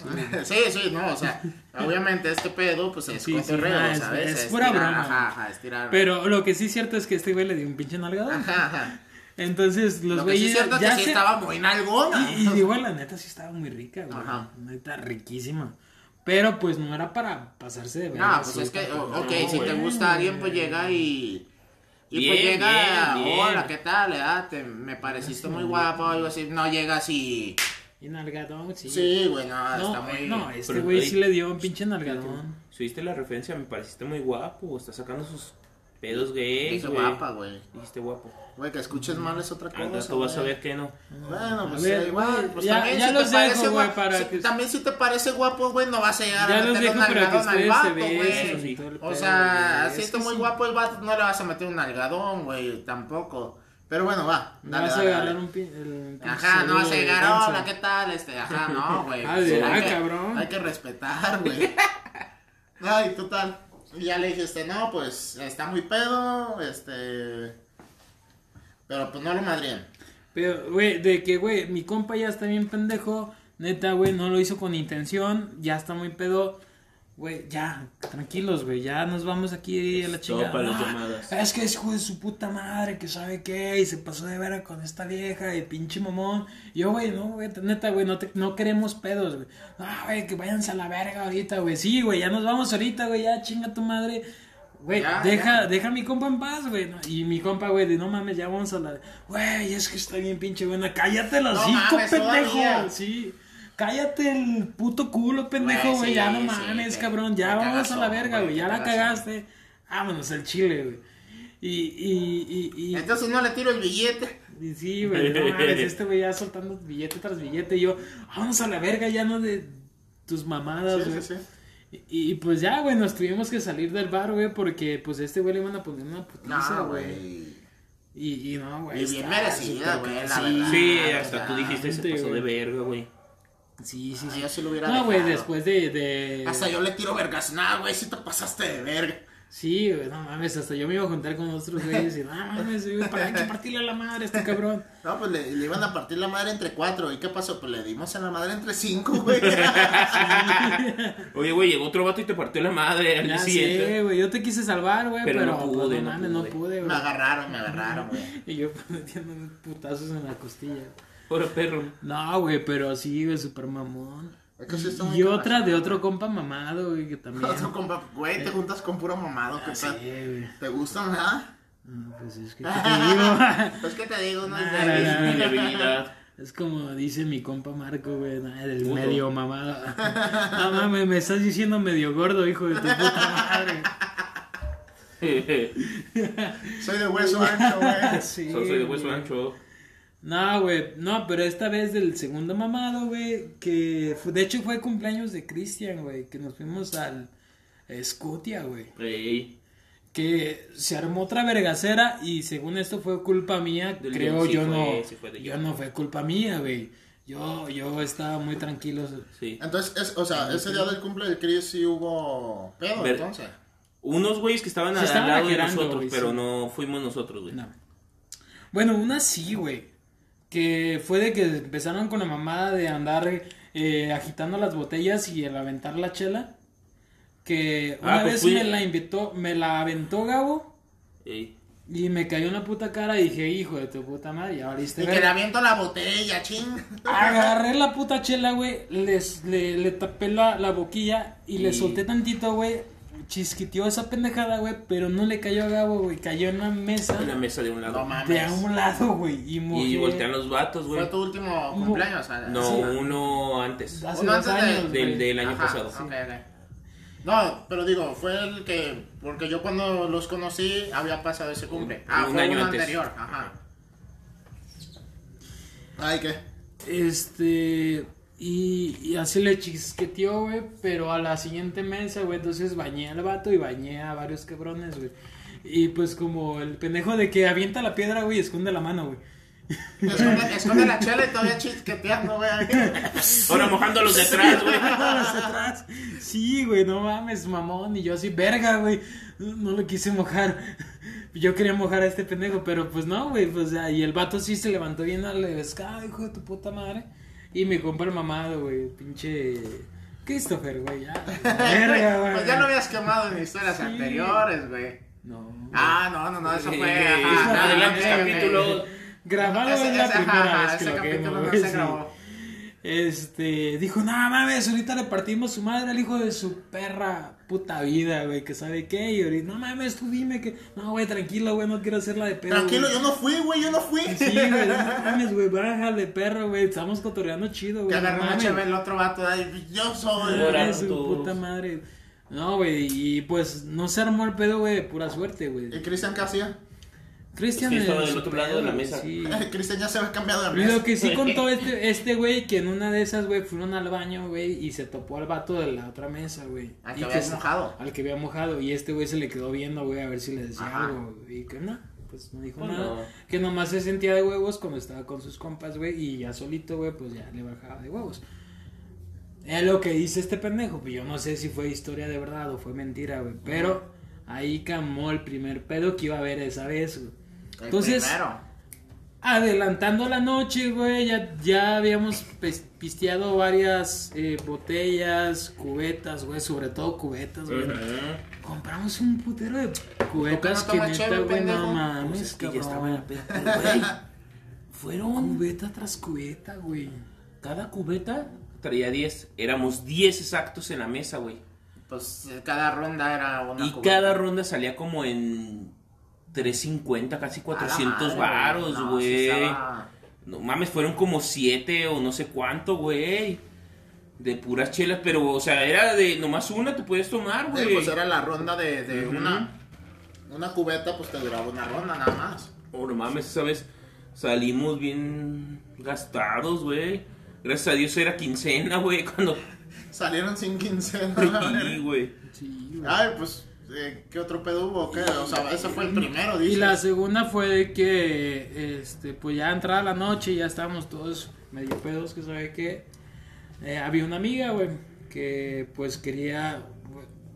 [SPEAKER 2] Sí, sí, no, o sea, obviamente este pedo, pues es
[SPEAKER 1] Sí, sí,
[SPEAKER 2] cotorreo,
[SPEAKER 1] es-
[SPEAKER 2] ¿sabes?
[SPEAKER 1] es pura
[SPEAKER 2] tirar,
[SPEAKER 1] broma.
[SPEAKER 2] Ajá, ajá, es tirar.
[SPEAKER 1] Pero lo que sí es cierto es que este güey le dio un pinche nalgado.
[SPEAKER 2] Ajá, ajá.
[SPEAKER 1] Entonces, los
[SPEAKER 2] Lo sí
[SPEAKER 1] güeyes
[SPEAKER 2] es cierto es
[SPEAKER 1] ya
[SPEAKER 2] que sí
[SPEAKER 1] se-
[SPEAKER 2] estaba muy nalgona.
[SPEAKER 1] Y, y igual la neta sí estaba muy rica, güey.
[SPEAKER 2] Ajá.
[SPEAKER 1] Neta riquísima. Pero pues no era para pasarse de verga.
[SPEAKER 2] No, pues
[SPEAKER 1] sí,
[SPEAKER 2] es que, ok,
[SPEAKER 3] No,
[SPEAKER 2] si te
[SPEAKER 3] güey.
[SPEAKER 2] gusta alguien, pues llega y. Y pues
[SPEAKER 3] Bien,
[SPEAKER 2] llega,
[SPEAKER 3] bien, bien.
[SPEAKER 2] hola, ¿qué tal? Ah, te, me pareciste muy guapo, algo así. No llegas y.
[SPEAKER 1] Y nalgadón, sí.
[SPEAKER 2] Sí, güey, no,
[SPEAKER 1] No,
[SPEAKER 2] está muy.
[SPEAKER 1] no, este güey
[SPEAKER 3] güey,
[SPEAKER 1] sí le dio un pinche nalgadón.
[SPEAKER 3] Si viste la referencia, me pareciste muy guapo. Está sacando sus pedos gays, güey.
[SPEAKER 2] guapa, güey.
[SPEAKER 3] Dijiste guapo.
[SPEAKER 2] Güey, que escuches mal es otra
[SPEAKER 3] Al
[SPEAKER 2] cosa.
[SPEAKER 3] rato vas a
[SPEAKER 2] güey.
[SPEAKER 3] ver que no.
[SPEAKER 2] Bueno, pues
[SPEAKER 1] ver,
[SPEAKER 2] igual,
[SPEAKER 1] güey,
[SPEAKER 2] pues
[SPEAKER 1] ya-
[SPEAKER 2] también
[SPEAKER 1] ya
[SPEAKER 2] si
[SPEAKER 1] los
[SPEAKER 2] te parece
[SPEAKER 1] dejo, güey,
[SPEAKER 2] guapo,
[SPEAKER 1] para
[SPEAKER 2] si-
[SPEAKER 1] que-
[SPEAKER 2] también si te parece guapo, güey, no vas a llegar
[SPEAKER 1] Ya
[SPEAKER 2] a meter un nalgadón al vato, güey. O sea,
[SPEAKER 1] güey.
[SPEAKER 2] si
[SPEAKER 1] Es
[SPEAKER 2] está muy guapo el vato, no le vas a meter un nalgadón, güey, tampoco. Pero bueno, va. Dale,
[SPEAKER 1] vas a un pin- el
[SPEAKER 2] Ajá, no vas a llegar, hola, ¿qué tal? Este, ajá, no, güey.
[SPEAKER 1] Ah, de-
[SPEAKER 2] hay
[SPEAKER 1] ah,
[SPEAKER 2] que-
[SPEAKER 1] cabrón.
[SPEAKER 2] Hay que respetar, güey. Ay, total. Y ya le dijiste, no, pues, está muy pedo, este... Pero pues no lo madrían.
[SPEAKER 1] Pero, güey, de que, güey, mi compa ya está bien pendejo. Neta, güey, no lo hizo con intención. Ya está muy pedo. Güey, ya, tranquilos, güey. Ya nos vamos aquí a la chingada.
[SPEAKER 3] para las
[SPEAKER 1] Ah,
[SPEAKER 3] llamadas.
[SPEAKER 1] Es que es hijo de su puta madre, que sabe qué. Y se pasó de vera con esta vieja y pinche mamón. Yo, güey, no, güey, neta, güey, no, te- no queremos pedos, güey. No, güey, que váyanse a la verga ahorita, güey. Sí, güey, ya nos vamos ahorita, güey. Ya, chinga tu madre. Güey, deja,
[SPEAKER 2] ya.
[SPEAKER 1] deja a mi compa en paz, güey. ¿no? Y mi compa, güey, de no mames, ya vamos a la. Güey, es que está bien pinche buena. Cállate los
[SPEAKER 2] No mames,
[SPEAKER 1] pendejo.
[SPEAKER 2] todavía.
[SPEAKER 1] Sí. Cállate el puto culo, pendejo,
[SPEAKER 2] Güey, sí,
[SPEAKER 1] ya no
[SPEAKER 2] sí,
[SPEAKER 1] mames,
[SPEAKER 2] te-
[SPEAKER 1] cabrón. Ya vamos a la verga,
[SPEAKER 2] güey.
[SPEAKER 1] Ya la cagaste. Vámonos al chile, güey. Y, y, y, y,
[SPEAKER 2] Entonces no le tiro el billete.
[SPEAKER 1] y sí, güey. No mames, este güey ya soltando billete tras billete. Y yo, vámonos a la verga, ya no de tus mamadas,
[SPEAKER 2] Sí,
[SPEAKER 1] güey.
[SPEAKER 2] sí, sí.
[SPEAKER 1] Y, y, pues ya, güey, nos tuvimos que salir del bar, güey, porque pues a este güey le iban a poner una putiza,
[SPEAKER 2] No,
[SPEAKER 1] güey.
[SPEAKER 2] güey.
[SPEAKER 1] Y, y no, güey.
[SPEAKER 2] Y bien merecida, güey, la
[SPEAKER 1] sí,
[SPEAKER 2] verdad.
[SPEAKER 3] Sí, hasta tú dijiste se
[SPEAKER 1] Sí,
[SPEAKER 3] pasó de verga, güey.
[SPEAKER 1] Sí, sí,
[SPEAKER 2] Ah,
[SPEAKER 1] sí.
[SPEAKER 2] yo sí lo hubiera
[SPEAKER 1] No, güey, después de, de...
[SPEAKER 2] Hasta yo le tiro vergas. Nah, güey, si te pasaste de verga.
[SPEAKER 1] Sí, güey, no mames, hasta yo me iba a juntar con otros güeyes y no mames, güey, para que partirle a la madre a este cabrón.
[SPEAKER 2] No, pues le, le iban a partir la madre entre cuatro. ¿Y qué pasó? Pues le dimos en la madre entre cinco, güey.
[SPEAKER 3] Oye, güey, llegó otro vato y te partió la madre al
[SPEAKER 1] Ya
[SPEAKER 3] día
[SPEAKER 1] sé,
[SPEAKER 3] siguiente.
[SPEAKER 1] güey, yo te quise salvar, güey,
[SPEAKER 3] Pero
[SPEAKER 1] pero,
[SPEAKER 3] no
[SPEAKER 1] pues,
[SPEAKER 3] pude,
[SPEAKER 1] no
[SPEAKER 3] no
[SPEAKER 1] mames, no
[SPEAKER 3] pude.
[SPEAKER 1] pude,
[SPEAKER 2] me
[SPEAKER 1] güey.
[SPEAKER 2] agarraron, me agarraron, güey.
[SPEAKER 1] Y yo pues, metiendo putazos en la costilla.
[SPEAKER 3] Ahora, perro.
[SPEAKER 1] No, güey, pero sí, güey, super mamón.
[SPEAKER 2] Que sí
[SPEAKER 1] Y otra de otro compa mamado, güey, que también.
[SPEAKER 2] Otro compa, güey, te juntas con puro mamado, ¿qué
[SPEAKER 1] Sí,
[SPEAKER 2] tal?
[SPEAKER 1] güey.
[SPEAKER 2] ¿Te gustan, verdad?
[SPEAKER 1] No, pues es que, ¿qué te digo?
[SPEAKER 2] Pues, ¿qué te digo? No es
[SPEAKER 1] Nah,
[SPEAKER 2] de
[SPEAKER 1] nah, nah.
[SPEAKER 3] Mi habilidad.
[SPEAKER 1] Es como dice mi compa Marco, güey, nah, del
[SPEAKER 3] Puto.
[SPEAKER 1] medio mamado. No mames, me estás diciendo medio gordo, hijo de tu puta madre.
[SPEAKER 2] Soy de hueso ancho, güey.
[SPEAKER 1] Sí,
[SPEAKER 3] Soy de hueso ancho.
[SPEAKER 1] No, güey, no, pero esta vez del segundo mamado, güey, que fue- de hecho fue cumpleaños de Cristian, güey, que nos fuimos al Scotia, güey.
[SPEAKER 3] Ey.
[SPEAKER 1] Que se armó otra vergacera y según esto fue culpa mía,
[SPEAKER 3] Del
[SPEAKER 1] creo
[SPEAKER 3] sí
[SPEAKER 1] yo
[SPEAKER 3] fue,
[SPEAKER 1] no,
[SPEAKER 3] sí fue de
[SPEAKER 1] yo no fue culpa mía, güey. Yo, yo estaba muy tranquilo.
[SPEAKER 3] Sí.
[SPEAKER 2] Entonces, es, o sea, ese día del cumple de Chris sí hubo pedo,
[SPEAKER 3] Ver-
[SPEAKER 2] entonces.
[SPEAKER 3] Unos güeyes que estaban al
[SPEAKER 1] estaban
[SPEAKER 3] lado de nosotros, pero
[SPEAKER 1] sí.
[SPEAKER 3] no fuimos nosotros, güey.
[SPEAKER 1] No. Bueno, una sí, güey. Que fue de que empezaron con la mamada de andar eh, agitando las botellas y el aventar la chela. Que una
[SPEAKER 3] Ah, pues
[SPEAKER 1] vez
[SPEAKER 3] fui-
[SPEAKER 1] me la invitó, me la aventó Gabo
[SPEAKER 3] Ey.
[SPEAKER 1] y me cayó en la puta cara y dije, hijo de tu puta madre, ya valiste
[SPEAKER 2] Y que
[SPEAKER 1] verga".
[SPEAKER 2] le aviento la botella, ching.
[SPEAKER 1] Agarré la puta chela, güey, les- le, le tapé la, la boquilla y le solté tantito, güey. Chisquiteó esa pendejada, güey, pero no le cayó a Gabo, güey. Cayó en la mesa
[SPEAKER 3] En la mesa de un lado.
[SPEAKER 2] No mames.
[SPEAKER 1] de a un lado, güey. Y,
[SPEAKER 3] voltean los vatos, güey.
[SPEAKER 2] Fue tu último cumpleaños, o sea,
[SPEAKER 3] No,
[SPEAKER 2] sí.
[SPEAKER 3] uno antes.
[SPEAKER 1] Hace
[SPEAKER 2] Uno
[SPEAKER 1] dos
[SPEAKER 2] antes de-
[SPEAKER 1] años,
[SPEAKER 3] Del, año
[SPEAKER 2] Ajá,
[SPEAKER 3] pasado.
[SPEAKER 2] ok, ok. No, pero digo, fue el que, porque yo cuando los conocí había pasado ese cumple. Ah,
[SPEAKER 3] Un
[SPEAKER 2] fue
[SPEAKER 3] año
[SPEAKER 2] uno
[SPEAKER 3] antes.
[SPEAKER 2] anterior, ajá. Ay, ¿qué?
[SPEAKER 1] Este. Y, y así le chisqueteó, güey. Pero a la siguiente mesa, güey. Entonces bañé al vato y bañé a varios cabrones, güey. Y pues como el pendejo de que avienta la piedra, güey, y esconde la mano, güey.
[SPEAKER 2] Esconde, esconde la chela y todavía chisqueteando, güey.
[SPEAKER 3] Ahora mojando los de atrás, güey.
[SPEAKER 1] Los de atrás. Sí, güey, no mames, mamón. Y yo así, verga, güey. No, lo quise mojar. Yo quería mojar a este pendejo, pero pues no, güey. Pues, y el vato sí se levantó bien al pescado, hijo de tu puta madre. Y me compró el mamado, güey. Pinche. Christopher, güey. Ya. Verga, güey.
[SPEAKER 2] Pues ya lo habías quemado en historias
[SPEAKER 1] Sí.
[SPEAKER 2] anteriores, güey.
[SPEAKER 1] No.
[SPEAKER 2] Ah, no, no, no, eso fue.
[SPEAKER 3] Eh,
[SPEAKER 2] ajá,
[SPEAKER 3] adelante, capítulo.
[SPEAKER 1] Grabado es la primera vez que lo quemo,
[SPEAKER 2] no se
[SPEAKER 1] sí.
[SPEAKER 2] grabó.
[SPEAKER 1] Este, dijo, no mames, ahorita le partimos su madre al hijo de su perra puta vida, güey, que sabe qué, y ahorita, no mames, tú dime que, no, güey, tranquilo, güey, no quiero hacerla de pedo.
[SPEAKER 2] Tranquilo,
[SPEAKER 1] güey".
[SPEAKER 2] yo no fui, güey, yo no fui.
[SPEAKER 1] Sí, güey, no mames, güey, baja de perro, güey, estamos cotorreando chido,
[SPEAKER 2] Que
[SPEAKER 1] güey. no
[SPEAKER 2] agarró una
[SPEAKER 1] mames.
[SPEAKER 2] cheve el otro vato ahí. Yo soy.
[SPEAKER 1] De su
[SPEAKER 3] todos.
[SPEAKER 1] puta madre. No, güey, y pues no se armó el pedo, güey, pura suerte, güey.
[SPEAKER 2] ¿Y Cristian qué hacía?
[SPEAKER 1] Cristian
[SPEAKER 3] Es que estaba
[SPEAKER 1] en
[SPEAKER 3] del
[SPEAKER 1] su
[SPEAKER 3] otro lado de la
[SPEAKER 1] pedo,
[SPEAKER 3] mesa.
[SPEAKER 1] sí.
[SPEAKER 2] Cristian ya se había cambiado de mesa.
[SPEAKER 1] Lo que sí contó este este güey que en una de esas, güey, fueron al baño, güey, y se topó al vato de la otra mesa, güey.
[SPEAKER 2] Al
[SPEAKER 1] Y
[SPEAKER 2] que habías
[SPEAKER 1] se-
[SPEAKER 2] mojado.
[SPEAKER 1] Al que había mojado. Y este güey se le quedó viendo, güey, a ver si le decía
[SPEAKER 2] Ajá.
[SPEAKER 1] algo. Y que no, pues no dijo
[SPEAKER 3] Pues
[SPEAKER 1] nada.
[SPEAKER 3] no.
[SPEAKER 1] Que nomás se sentía de huevos cuando estaba con sus compas, güey, y ya solito, güey, pues ya le bajaba de huevos. Es lo que dice este pendejo, pues yo no sé si fue historia de verdad o fue mentira, güey. Pero ahí camó el primer pedo que iba a haber esa vez, güey. Entonces,
[SPEAKER 2] primero.
[SPEAKER 1] Adelantando la noche, güey, ya, ya habíamos pisteado varias eh, botellas, cubetas, güey, sobre todo cubetas, güey. Compramos un putero de cubetas
[SPEAKER 2] ¿Por qué no
[SPEAKER 1] que neta, güey, no mames,
[SPEAKER 3] Pues es que ya estaba en la peda. Güey,
[SPEAKER 1] Fueron cubeta tras cubeta, güey.
[SPEAKER 3] cada cubeta traía 10. Éramos 10 exactos en la mesa, güey.
[SPEAKER 2] Pues cada ronda era una.
[SPEAKER 3] Y
[SPEAKER 2] cubeta.
[SPEAKER 3] cada ronda salía como en 350, casi
[SPEAKER 2] A la
[SPEAKER 3] 400
[SPEAKER 2] madre,
[SPEAKER 3] varos,
[SPEAKER 2] No, sí
[SPEAKER 3] güey.
[SPEAKER 2] estaba-
[SPEAKER 3] No mames, fueron como 7 o no sé cuánto, güey. De puras chelas, pero, o sea, era de nomás una te puedes tomar,
[SPEAKER 2] Sí,
[SPEAKER 3] güey.
[SPEAKER 2] pues era la ronda de, una. Una cubeta, pues te duraba una ronda nada más.
[SPEAKER 3] Oh, no mames, esa vez salimos bien gastados, güey. Gracias a Dios era quincena, güey, cuando...
[SPEAKER 2] Salieron sin quincena.
[SPEAKER 3] Sí, güey.
[SPEAKER 1] Sí, güey.
[SPEAKER 2] Ay, pues, eh, ¿qué otro pedo hubo? ¿Qué? O sea, ese fue el primero,
[SPEAKER 1] Y la segunda fue que, este, pues ya entrada la noche, ya estábamos todos medio pedos, que sabe que había una amiga, güey, que pues quería,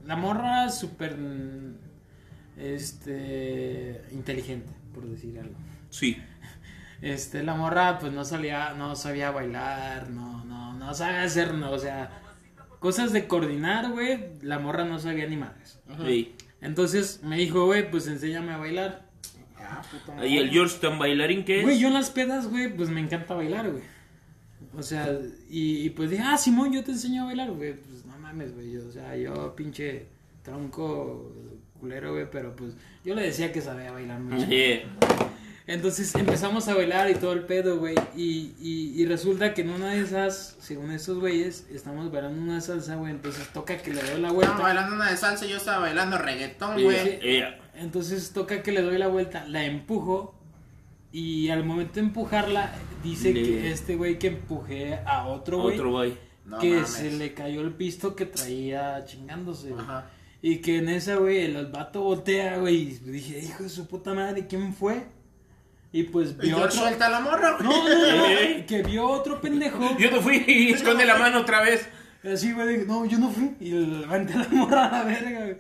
[SPEAKER 1] la morra súper, este, inteligente, por decir algo.
[SPEAKER 3] Sí.
[SPEAKER 1] Este, la morra pues no salía, no sabía bailar, no, no, no sabía hacer, no, o sea, cosas de coordinar, güey, la morra no sabía ni madres.
[SPEAKER 3] Sí.
[SPEAKER 1] Entonces me dijo, güey, pues enséñame a bailar.
[SPEAKER 2] Ah, puta
[SPEAKER 3] Ahí el. Georgetown bailarín que es...
[SPEAKER 1] Güey, yo en las pedas, güey, pues me encanta bailar, güey. O sea, y, y pues dije, ah, Simón, yo te enseño a bailar, güey. Pues no mames, güey. yo- O sea, yo pinche tronco culero, güey, pero pues yo le decía que sabía bailar mucho.
[SPEAKER 3] Sí.
[SPEAKER 1] Entonces empezamos a bailar y todo el pedo, güey. Y, y, y resulta que en una de esas, según estos güeyes, estamos bailando una salsa, güey. Entonces toca que le doy la
[SPEAKER 2] Estaba
[SPEAKER 1] vuelta.
[SPEAKER 2] bailando una de salsa yo estaba bailando reggaetón, güey.
[SPEAKER 3] Eh,
[SPEAKER 1] Entonces toca que le doy la vuelta, la empujo y al momento de empujarla dice
[SPEAKER 3] Le-
[SPEAKER 1] que este güey que empujé a otro güey
[SPEAKER 3] Otro güey.
[SPEAKER 2] No
[SPEAKER 1] que
[SPEAKER 2] mames.
[SPEAKER 1] se le cayó el pisto que traía chingándose. güey.
[SPEAKER 2] Ajá.
[SPEAKER 1] Y que en esa, güey, el vato voltea, güey. Y dije, hijo de su puta madre, ¿quién fue? Y pues
[SPEAKER 2] Y
[SPEAKER 1] vio
[SPEAKER 2] George
[SPEAKER 1] otro.
[SPEAKER 2] suelta la morra, güey.
[SPEAKER 1] No, no, no,
[SPEAKER 3] Eh.
[SPEAKER 1] que vio otro pendejo.
[SPEAKER 3] Yo no fui y esconde la mano otra vez.
[SPEAKER 1] Así, güey, no, yo no fui. Y levanté la morra a la verga, güey.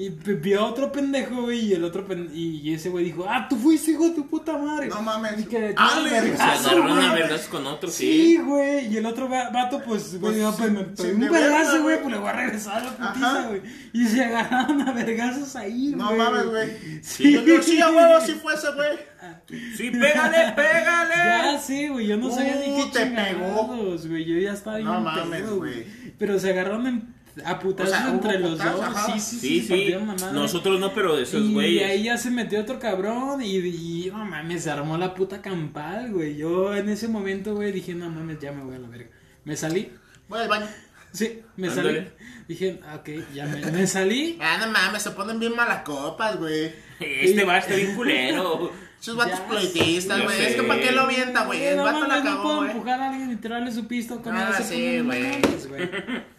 [SPEAKER 1] Y vio a otro pendejo, güey, y el otro pen- y ese güey dijo, ah, tú fuiste, hijo de tu puta madre.
[SPEAKER 2] No mames.
[SPEAKER 1] Y que
[SPEAKER 2] Ale,
[SPEAKER 1] "Tira el
[SPEAKER 3] Se
[SPEAKER 1] vergazo,
[SPEAKER 3] agarraron a
[SPEAKER 1] güey".
[SPEAKER 3] vergas con otro,
[SPEAKER 1] Sí,
[SPEAKER 3] sí.
[SPEAKER 1] güey, y el otro va- vato, pues, güey,
[SPEAKER 2] Pues,
[SPEAKER 1] dijo, pues me
[SPEAKER 2] sin
[SPEAKER 1] un vergazo, güey,
[SPEAKER 2] güey.
[SPEAKER 1] pues le voy a regresar a la putiza, güey. Y se agarraron a vergazos ahí, güey.
[SPEAKER 2] No mames, güey.
[SPEAKER 1] Sí,
[SPEAKER 2] Yo sí, a huevo, sí fue ese, güey.
[SPEAKER 3] Sí, pégale, pégale.
[SPEAKER 1] Ya sí, güey, yo no sabía ni qué
[SPEAKER 2] te
[SPEAKER 1] chingados, güey, yo ya estaba
[SPEAKER 2] No mames, güey.
[SPEAKER 1] Pero se agarraron en- a putazos
[SPEAKER 2] O sea,
[SPEAKER 1] entre los
[SPEAKER 2] putazos,
[SPEAKER 1] dos,
[SPEAKER 2] ajá.
[SPEAKER 1] sí, sí, sí,
[SPEAKER 3] Sí, sí. Nosotros no, pero de esos
[SPEAKER 1] y
[SPEAKER 3] güeyes.
[SPEAKER 1] ahí ya se metió otro cabrón y, y no mames, se armó la puta campal, güey. Yo en ese momento, güey, dije, no mames, ya me voy a la verga. Me salí,
[SPEAKER 2] Voy al baño.
[SPEAKER 1] sí, me
[SPEAKER 3] Ándale.
[SPEAKER 1] salí. Dije, ok, ya me, me salí.
[SPEAKER 2] Ah, no mames, se ponen bien malacopas, güey.
[SPEAKER 3] Este va a estar bien culero.
[SPEAKER 2] Esos vatos pleitistas, güey. Es que para qué lo avienta, güey. El
[SPEAKER 1] no
[SPEAKER 2] vato la
[SPEAKER 1] mames, no puedo
[SPEAKER 2] güey.
[SPEAKER 1] empujar a alguien y tirarle su pisto con
[SPEAKER 2] Ah, sí, güey.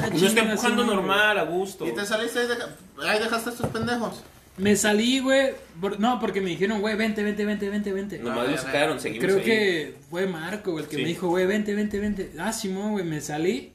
[SPEAKER 1] Ah,
[SPEAKER 3] Uno está empujando normal, a gusto.
[SPEAKER 2] Y te saliste ahí, deja- ahí dejaste a estos pendejos.
[SPEAKER 1] Me salí, güey. por- No, porque me dijeron, güey, vente, vente, vente, vente, vente.
[SPEAKER 3] Nomás
[SPEAKER 2] Ah,
[SPEAKER 3] lo sacaron,
[SPEAKER 2] ya.
[SPEAKER 3] seguimos
[SPEAKER 1] Creo
[SPEAKER 3] ahí.
[SPEAKER 1] que fue Marco, güey, el que
[SPEAKER 3] Sí.
[SPEAKER 1] me dijo, güey, vente, vente, vente. Ah, Simón, güey, me salí.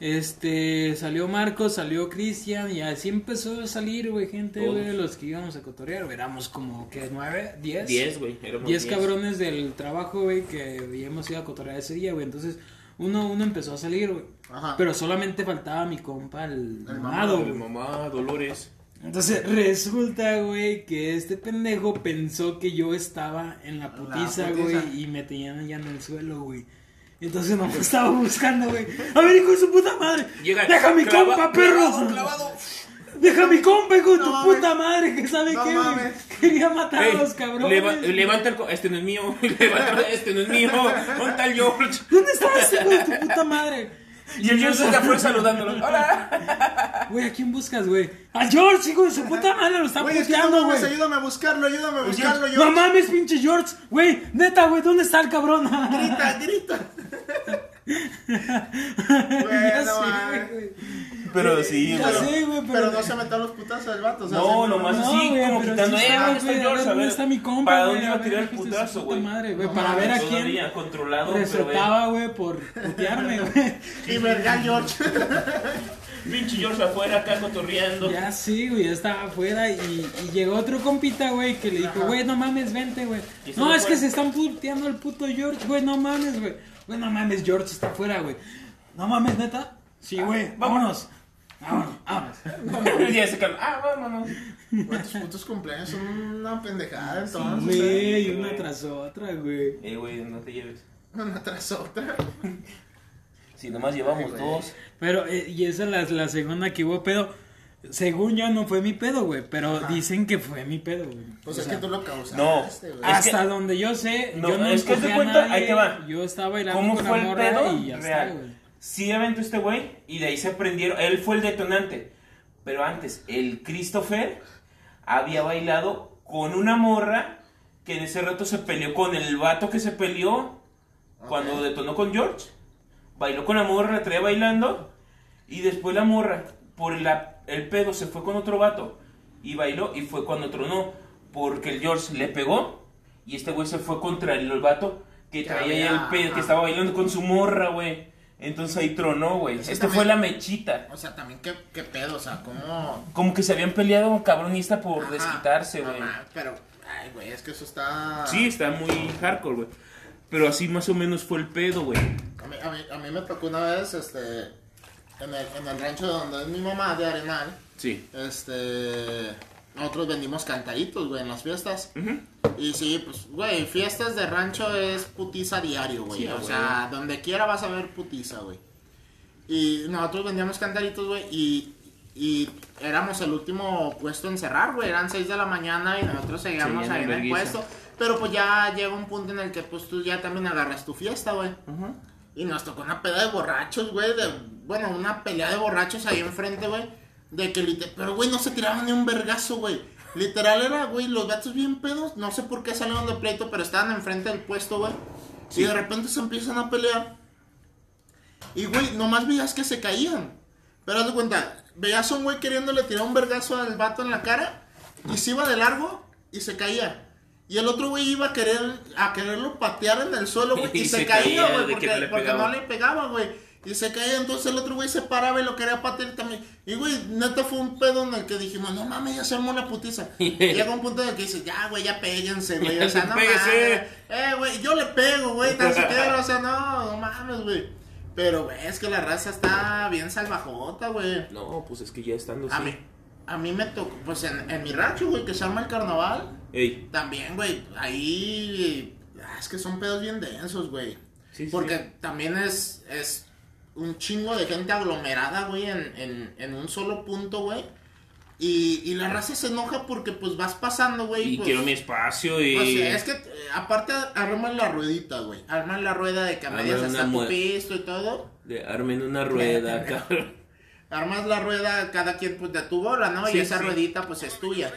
[SPEAKER 1] Este, salió Marco, salió Cristian, y así empezó a salir, güey, gente, güey, los que íbamos a cotorrear. güey, Éramos como, ¿qué? ¿Nueve? ¿Diez?
[SPEAKER 3] Diez, güey. éramos
[SPEAKER 1] Diez
[SPEAKER 3] diez.
[SPEAKER 1] cabrones del trabajo, güey, que habíamos ido a cotorrear ese día, güey. Entonces, uno, uno empezó a salir, güey.
[SPEAKER 2] Ajá.
[SPEAKER 1] Pero solamente faltaba mi compa, el,
[SPEAKER 2] El
[SPEAKER 1] mamado,
[SPEAKER 3] Mi
[SPEAKER 1] güey.
[SPEAKER 3] mamá, Dolores.
[SPEAKER 1] Entonces resulta, güey, que este pendejo pensó que yo estaba en la putiza, güey, y me tenían ya en el suelo, güey. Entonces no me estaba buscando, güey. A ver, hijo de su puta madre.
[SPEAKER 3] Llega
[SPEAKER 1] Deja mi
[SPEAKER 3] clava-
[SPEAKER 1] compa, perro.
[SPEAKER 2] Clavado.
[SPEAKER 1] Deja mi compa, hijo de
[SPEAKER 2] No
[SPEAKER 1] tu
[SPEAKER 2] mames.
[SPEAKER 1] puta madre. Que sabe
[SPEAKER 2] No
[SPEAKER 1] qué, güey. Quería matar
[SPEAKER 3] Ey,
[SPEAKER 1] a los cabrones.
[SPEAKER 3] leva- levanta el... co- Este no es mío. Levanta, este no es mío. ¿Dónde está el George?
[SPEAKER 1] ¿Dónde está ese hijo de tu puta madre?
[SPEAKER 3] Y el George se fue saludándolo. ¡Hola!
[SPEAKER 1] Güey, ¿a quién buscas, güey? A George, hijo de su puta madre, lo está
[SPEAKER 2] Güey, es que no
[SPEAKER 1] puteando,
[SPEAKER 2] mames,
[SPEAKER 1] güey.
[SPEAKER 2] ayúdame a buscarlo, ayúdame a buscarlo,
[SPEAKER 1] No
[SPEAKER 2] yo.
[SPEAKER 1] mames, pinche George. Güey, neta, güey, ¿dónde está el cabrón?
[SPEAKER 2] Grita, grita.
[SPEAKER 1] Sé,
[SPEAKER 2] mames.
[SPEAKER 3] Pero sí,
[SPEAKER 1] Ya
[SPEAKER 3] pero...
[SPEAKER 1] sé, güey, pero...
[SPEAKER 2] Pero no se metió a los putazos el vato. o sea,
[SPEAKER 3] No,
[SPEAKER 2] siempre-
[SPEAKER 3] nomás
[SPEAKER 1] No,
[SPEAKER 3] así,
[SPEAKER 1] güey,
[SPEAKER 3] como
[SPEAKER 1] pero
[SPEAKER 3] quitando,
[SPEAKER 1] sí
[SPEAKER 3] eh,
[SPEAKER 1] estaba,
[SPEAKER 3] ¿dónde está
[SPEAKER 1] güey,
[SPEAKER 3] el
[SPEAKER 1] a
[SPEAKER 3] George?
[SPEAKER 1] ver,
[SPEAKER 3] A
[SPEAKER 1] ¿dónde
[SPEAKER 3] ver,
[SPEAKER 1] está mi compa,
[SPEAKER 3] ¿Para
[SPEAKER 1] güey?
[SPEAKER 3] dónde iba
[SPEAKER 1] A
[SPEAKER 3] tirar
[SPEAKER 1] ver,
[SPEAKER 3] el
[SPEAKER 1] hijos de su
[SPEAKER 3] putazo,
[SPEAKER 1] puta
[SPEAKER 3] güey?
[SPEAKER 1] madre, güey,
[SPEAKER 2] No
[SPEAKER 1] para
[SPEAKER 2] mames,
[SPEAKER 1] ver a quién
[SPEAKER 3] Todavía controlado, pero
[SPEAKER 1] recetaba, güey, por putearme, güey.
[SPEAKER 2] Y verga George.
[SPEAKER 3] pinche George afuera acá cotorreando.
[SPEAKER 1] Ya sí, güey, ya estaba afuera y, y llegó otro compita, güey, que le dijo,
[SPEAKER 2] Ajá.
[SPEAKER 1] güey, no mames, vente, güey.
[SPEAKER 3] ¿Y está
[SPEAKER 1] No, es que se están puteando al puto George, güey, no mames, güey. Güey, no mames, George está afuera, güey. No mames, neta. Sí, güey, vámonos. Vámonos, vámonos.
[SPEAKER 3] Y ya se calma. Ah, vámonos.
[SPEAKER 2] Güey, tus putos cumpleaños son una pendejada, entonces.
[SPEAKER 1] Güey,
[SPEAKER 3] sí,
[SPEAKER 1] una tras otra, güey.
[SPEAKER 3] Eh, güey, no te lleves.
[SPEAKER 2] Una tras otra.
[SPEAKER 3] Si nomás llevamos
[SPEAKER 2] Ay,
[SPEAKER 3] dos.
[SPEAKER 1] Pero, eh, y esa es la, la segunda que hubo pedo. Según yo, no fue mi pedo, güey. Pero dicen que fue mi pedo, güey.
[SPEAKER 2] Pues
[SPEAKER 1] O
[SPEAKER 2] es
[SPEAKER 1] sea,
[SPEAKER 2] que tú lo causaste,
[SPEAKER 3] No.
[SPEAKER 2] güey.
[SPEAKER 3] Es
[SPEAKER 1] Hasta
[SPEAKER 3] que-
[SPEAKER 1] donde yo sé,
[SPEAKER 3] No,
[SPEAKER 1] yo no
[SPEAKER 3] es que
[SPEAKER 1] a
[SPEAKER 3] cuenta,
[SPEAKER 1] nadie,
[SPEAKER 3] ahí te va.
[SPEAKER 1] Yo estaba bailando
[SPEAKER 3] ¿Cómo
[SPEAKER 1] con
[SPEAKER 3] fue
[SPEAKER 1] la
[SPEAKER 3] el
[SPEAKER 1] morra
[SPEAKER 3] pedo?
[SPEAKER 1] y ya está,
[SPEAKER 3] Real.
[SPEAKER 1] güey.
[SPEAKER 3] Sí aventó este güey y de ahí se prendieron. Él fue el detonante. Pero antes, el Christopher había bailado con una morra que en ese rato se peleó con el vato que se peleó cuando detonó con George. Bailó con la morra, la traía bailando. Y después la morra, por la- el pedo, se fue con otro vato. Y bailó y fue cuando tronó. Porque el George le pegó. Y este güey se fue contra el, vato que traía ya el pedo,
[SPEAKER 2] ajá.
[SPEAKER 3] que estaba bailando con su morra, güey. Entonces ahí tronó, güey. Este
[SPEAKER 2] también-
[SPEAKER 3] fue la mechita.
[SPEAKER 2] O sea, también, ¿qué, qué pedo? O sea, ¿cómo...?
[SPEAKER 3] Como que se habían peleado cabronista por
[SPEAKER 2] Ajá.
[SPEAKER 3] desquitarse, güey.
[SPEAKER 2] pero, ay, güey, es que eso está...
[SPEAKER 3] Sí, está muy hardcore, güey. Pero así más o menos fue el pedo, güey.
[SPEAKER 2] A mí, a, mí, a mí me tocó una vez, este, en el, en el rancho donde es mi mamá, de Arenal,
[SPEAKER 3] Sí.
[SPEAKER 2] este, nosotros vendimos cantaritos, güey, en las fiestas. Y sí, pues, güey, fiestas de rancho es putiza diario, güey.
[SPEAKER 3] Sí,
[SPEAKER 2] o
[SPEAKER 3] güey.
[SPEAKER 2] sea, donde quiera vas a ver putiza, güey. Y nosotros vendíamos cantaritos, güey, y, y éramos el último puesto en cerrar, güey. Eran 6 de la mañana y nosotros seguíamos
[SPEAKER 3] Seguían
[SPEAKER 2] ahí
[SPEAKER 3] en
[SPEAKER 2] el puesto. Pero pues ya llega un punto en el que pues tú ya también agarras tu fiesta, güey.
[SPEAKER 3] Ujú.
[SPEAKER 2] Y nos tocó una pelea de borrachos, güey. De, bueno, una pelea de borrachos ahí enfrente, güey. De que literal. Pero, güey, no se tiraban ni un vergazo, güey. Literal era, güey, los gatos bien pedos. No sé por qué salieron de pleito, pero estaban enfrente del puesto, güey. Y de repente se empiezan a pelear. Y, güey, nomás veías que se caían. Pero haz de cuenta, veías a un güey queriéndole tirar un vergazo al vato en la cara. Y se iba de largo y se caía. Y el otro güey iba a querer a quererlo patear en el suelo, güey. Y,
[SPEAKER 3] Y
[SPEAKER 2] se,
[SPEAKER 3] se
[SPEAKER 2] caía, güey, porque,
[SPEAKER 3] no le pegaba,
[SPEAKER 2] güey. Y se caía, entonces el otro güey se paraba y lo quería patear también. Y, güey, neta fue un pedo en el que dijimos, no mames, ya se armó la putiza. Y llega un punto en el que dice, ya, güey, ya péguense, güey. O sea, no mames. Eh, güey, yo le pego, güey, tan siquiera, o sea, no, no mames, güey. Pero, güey, es que la raza está bien salvajota, güey.
[SPEAKER 3] No, pues es que ya estando
[SPEAKER 2] A mí, a mí me tocó, pues en, en mi rancho, güey, que se arma el carnaval.
[SPEAKER 3] Ey,
[SPEAKER 2] También, güey, ahí. ah, Es que son pedos bien densos, güey.
[SPEAKER 3] Sí, sí.
[SPEAKER 2] Porque también es, es un chingo de gente aglomerada, güey, en, en, en un solo punto, güey. Y, y la raza se enoja porque, pues, vas pasando, güey.
[SPEAKER 3] y
[SPEAKER 2] pues,
[SPEAKER 3] quiero mi espacio y...
[SPEAKER 2] sea, es que, eh, aparte, arman la ruedita, güey. Arman la rueda de que a
[SPEAKER 3] Arman
[SPEAKER 2] medias
[SPEAKER 3] una
[SPEAKER 2] está tu pisto y todo.
[SPEAKER 3] De armen una rueda, cabrón.
[SPEAKER 2] Armas la rueda cada quien pues de tu bola, ¿no?
[SPEAKER 3] Sí,
[SPEAKER 2] y esa
[SPEAKER 3] sí.
[SPEAKER 2] ruedita pues es tuya.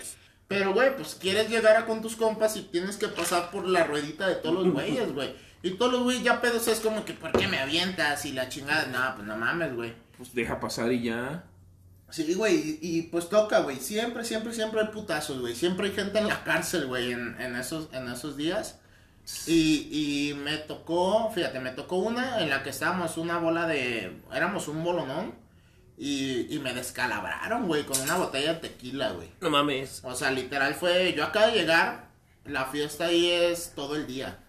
[SPEAKER 2] Pero, güey, pues quieres llegar a con tus compas y tienes que pasar por la ruedita de todos los güeyes, güey. Y todos los güeyes ya pedos es como que, ¿por qué me avientas? Y la chingada, no, pues no mames, güey.
[SPEAKER 3] Pues deja pasar y ya.
[SPEAKER 2] Sí, güey, y, y, pues toca, güey. Siempre, siempre, siempre hay putazos, güey. Siempre hay gente en la cárcel, güey, en, en, esos, en esos días. Y, y me tocó, fíjate, me tocó una en la que estábamos una bola de. Éramos un bolonón. Y, y me descalabraron, güey, con una botella de tequila, güey.
[SPEAKER 3] No mames.
[SPEAKER 2] O sea, literal fue. Yo acabo de llegar. La fiesta ahí es todo el día.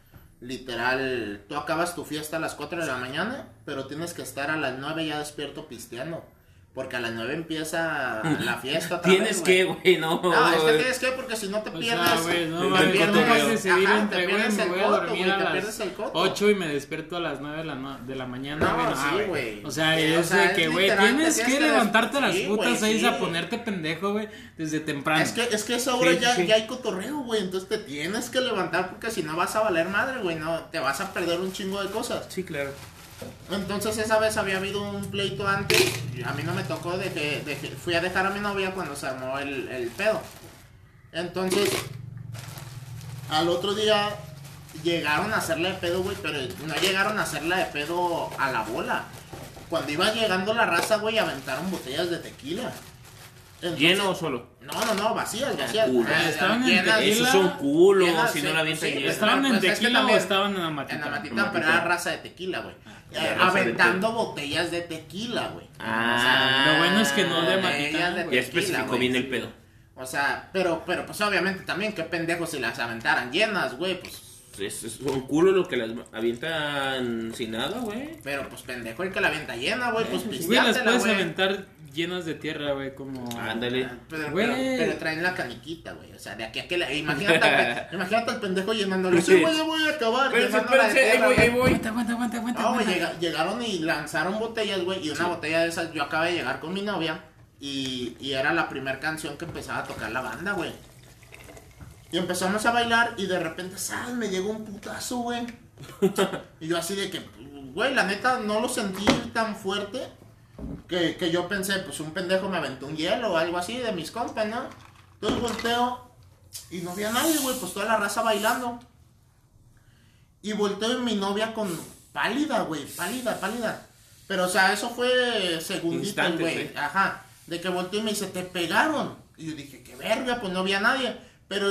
[SPEAKER 2] Literal, tú acabas tu fiesta a las 4 de la mañana, pero tienes que estar a las 9 ya despierto pisteando. Porque a las 9 empieza la fiesta. otra
[SPEAKER 3] Tienes
[SPEAKER 2] vez,
[SPEAKER 3] que,
[SPEAKER 2] güey.
[SPEAKER 3] no.
[SPEAKER 2] No, es que tienes que, porque si no te
[SPEAKER 1] O
[SPEAKER 2] pierdes.
[SPEAKER 1] sea, güey, no
[SPEAKER 3] te pierdes-
[SPEAKER 1] ¿cómo vas a decidir
[SPEAKER 2] ajá,
[SPEAKER 1] entre,
[SPEAKER 2] te
[SPEAKER 1] güey,
[SPEAKER 2] pierdes
[SPEAKER 1] me
[SPEAKER 2] el
[SPEAKER 1] voy a
[SPEAKER 2] coto,
[SPEAKER 1] dormir
[SPEAKER 2] güey,
[SPEAKER 1] a
[SPEAKER 2] te
[SPEAKER 1] las
[SPEAKER 2] pierdes el coto.
[SPEAKER 1] 8 y me despierto a las 9 de la, no- de la mañana,
[SPEAKER 2] No,
[SPEAKER 1] güey, no,
[SPEAKER 2] sí,
[SPEAKER 1] güey.
[SPEAKER 2] güey.
[SPEAKER 1] O sea,
[SPEAKER 2] Sí,
[SPEAKER 1] es
[SPEAKER 2] o sea,
[SPEAKER 1] de
[SPEAKER 2] es
[SPEAKER 1] que, güey, tienes
[SPEAKER 2] tienes
[SPEAKER 1] que levantarte a las putas
[SPEAKER 2] güey,
[SPEAKER 1] 6
[SPEAKER 2] sí.
[SPEAKER 1] a ponerte pendejo, güey, desde temprano.
[SPEAKER 2] Es que, es que esa hora ya, ya hay cotorreo, güey. Entonces te tienes que levantar porque si no vas a valer madre, güey. No, te vas a perder un chingo de cosas.
[SPEAKER 3] Sí, claro.
[SPEAKER 2] Entonces esa vez había habido un pleito antes. y A mí no me tocó, de que, de que- fui a dejar a mi novia cuando se armó el, el pedo. Entonces, al otro día llegaron a hacerle de pedo, güey, pero no llegaron a hacerle de pedo a la bola. Cuando iba llegando la raza, güey, aventaron botellas de tequila. Entonces-
[SPEAKER 3] ¿Lleno o solo?
[SPEAKER 2] No, no, no, vacías, vacías.
[SPEAKER 3] culo.
[SPEAKER 2] Ah,
[SPEAKER 1] Estaban en tequila.
[SPEAKER 3] Esos son culos, si
[SPEAKER 2] sí,
[SPEAKER 3] no la avientan
[SPEAKER 2] sí, pues,
[SPEAKER 1] ¿Estaban
[SPEAKER 2] pues,
[SPEAKER 1] en
[SPEAKER 2] es que
[SPEAKER 1] tequila o estaban en la matita?
[SPEAKER 2] En la matita, pero era raza de tequila, güey.
[SPEAKER 3] La
[SPEAKER 2] Eh, aventando botellas de tequila, güey.
[SPEAKER 3] Ah.
[SPEAKER 1] Lo bueno es que no de matita.
[SPEAKER 3] Ya especificó bien el pedo.
[SPEAKER 2] O sea, pero, pero pues obviamente también, qué pendejo si las aventaran llenas, güey, pues.
[SPEAKER 3] Es, es un culo lo que las avientan sin nada, güey.
[SPEAKER 2] Pero pues pendejo el que la avienta llena, güey, pues
[SPEAKER 1] Güey, las
[SPEAKER 2] pisteátela,
[SPEAKER 1] puedes
[SPEAKER 2] güey.
[SPEAKER 1] aventar llenas de tierra, güey, como...
[SPEAKER 3] Ándale.
[SPEAKER 2] Pero,
[SPEAKER 1] Güey.
[SPEAKER 2] pero, pero traen la caniquita, güey. O sea, de aquí a que la. Imagínate, al, imagínate al pendejo llenándolo. Sí, güey, ya voy a acabar.
[SPEAKER 3] Pero espérense, ahí voy, ahí voy.
[SPEAKER 1] Aguanta, aguanta, aguanta, aguanta.
[SPEAKER 2] No, güey, llegaron y lanzaron botellas, güey. Y una botella de esas, yo acabé de llegar con mi novia. Y, y era la primera canción que empezaba a tocar la banda, güey. Y empezamos a bailar y de repente, ¿sabes? Me llegó un putazo, güey. y yo así de que, güey, la neta no lo sentí tan fuerte. Que, que yo pensé, pues un pendejo me aventó un hielo o algo así de mis compas, ¿no? Entonces volteo y no había nadie, güey, pues toda la raza bailando. Y volteo y mi novia con pálida, güey, pálida, pálida. Pero, o sea, eso fue
[SPEAKER 3] Instantes,
[SPEAKER 2] güey.
[SPEAKER 3] ¿eh?
[SPEAKER 2] Ajá. De que volteó y me dice, te pegaron. Y yo dije, qué verga, pues no había nadie. Pero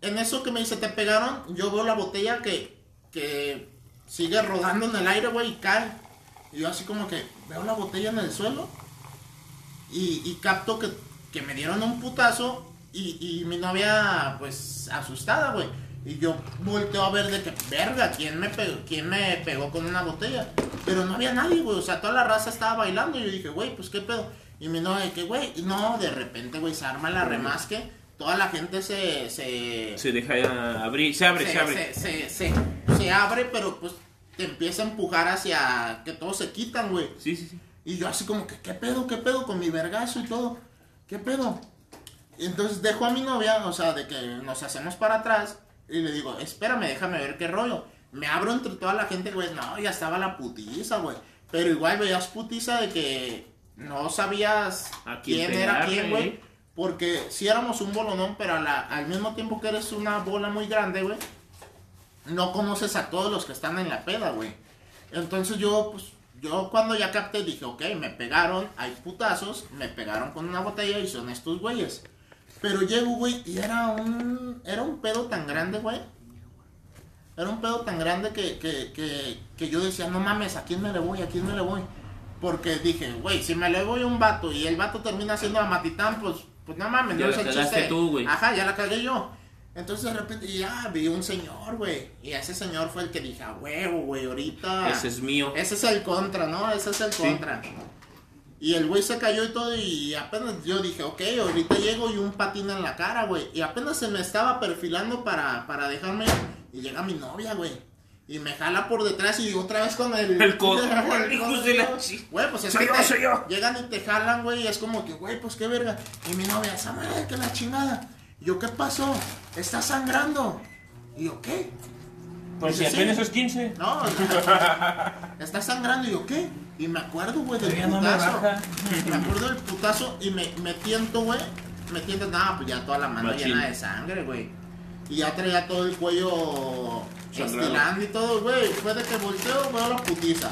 [SPEAKER 2] en eso que me dice, te pegaron, yo veo la botella que, que sigue rodando en el aire, güey, y cae. Y yo así como que veo la botella en el suelo. Y, y capto que, que me dieron un putazo. Y, y mi novia, pues, asustada, güey. Y yo volteo a ver de que, verga, ¿quién me, pegó, ¿quién me pegó con una botella? Pero no había nadie, güey. O sea, toda la raza estaba bailando. Y yo dije, güey, pues qué pedo. Y mi novia, que, güey, no, de repente, güey, se arma la remasque. Toda la gente se. Se,
[SPEAKER 3] Se deja abrir, se abre, se, abre.
[SPEAKER 2] se, se, se- abre, pero pues empieza a empujar hacia que todos se quitan, güey.
[SPEAKER 3] Sí, sí, sí.
[SPEAKER 2] Y yo así como que, ¿qué pedo, qué pedo con mi vergazo y todo? ¿Qué pedo? Y entonces dejo a mi novia, o sea, de que nos hacemos para atrás y le digo, espérame, déjame ver qué rollo. Me abro entre toda la gente, güey, no, ya estaba la putiza, güey. Pero igual veías putiza de que no sabías
[SPEAKER 3] A quién
[SPEAKER 2] quién era
[SPEAKER 3] pegarle,
[SPEAKER 2] quién, güey.
[SPEAKER 3] ¿eh?
[SPEAKER 2] Porque si éramos un bolonón, pero a la- al mismo tiempo que eres una bola muy grande, güey, no conoces a todos los que están en la peda, güey. Entonces yo, pues, yo cuando ya capté dije, ok, me pegaron, hay putazos, me pegaron con una botella y son estos güeyes. Pero llego, güey, y era un, era un pedo tan grande, güey. Era un pedo tan grande que, que, que, que yo decía, no mames, ¿a quién me le voy? ¿A quién me le voy? Porque dije, güey, si me le voy a un vato y el vato termina siendo a Matitán, pues, pues no mames,
[SPEAKER 3] Ya
[SPEAKER 2] no
[SPEAKER 3] la
[SPEAKER 2] es el chiste.
[SPEAKER 3] tú.
[SPEAKER 2] Ajá, ya la cagué yo. Entonces de repente ya vi un señor, güey. Y ese señor fue el que dije, a huevo, güey, ahorita.
[SPEAKER 3] Ese es mío.
[SPEAKER 2] Ese es el contra, ¿no? Ese es el contra. Y el güey se cayó y todo y apenas yo dije, ok, ahorita llego y un patín en la cara, güey. Y apenas se me estaba perfilando para, para dejarme y llega mi novia, güey. Y me jala por detrás y otra vez con el...
[SPEAKER 3] El codo.
[SPEAKER 2] Güey, pues es
[SPEAKER 3] Soy
[SPEAKER 2] que
[SPEAKER 3] yo,
[SPEAKER 2] te-
[SPEAKER 3] soy yo.
[SPEAKER 2] Llegan y te jalan, güey, y es como que, güey, pues qué verga. Y mi novia, esa madre, que la chingada. Y yo, ¿qué pasó? Está sangrando. Y yo, ¿qué?
[SPEAKER 3] Pues si apenas
[SPEAKER 2] sí.
[SPEAKER 3] es 15.
[SPEAKER 2] No, está sangrando y yo qué. Y me acuerdo, güey, del
[SPEAKER 1] Todavía no me
[SPEAKER 2] putazo. Me acuerdo del putazo y me, me tiento, güey. Me tiento, nada, pues ya toda la mano
[SPEAKER 3] Machín.
[SPEAKER 2] llena de sangre, güey. Y ya traía todo el cuello
[SPEAKER 3] Sangrado.
[SPEAKER 2] estilando y todo, güey. Fue de que volteo, veo la putiza.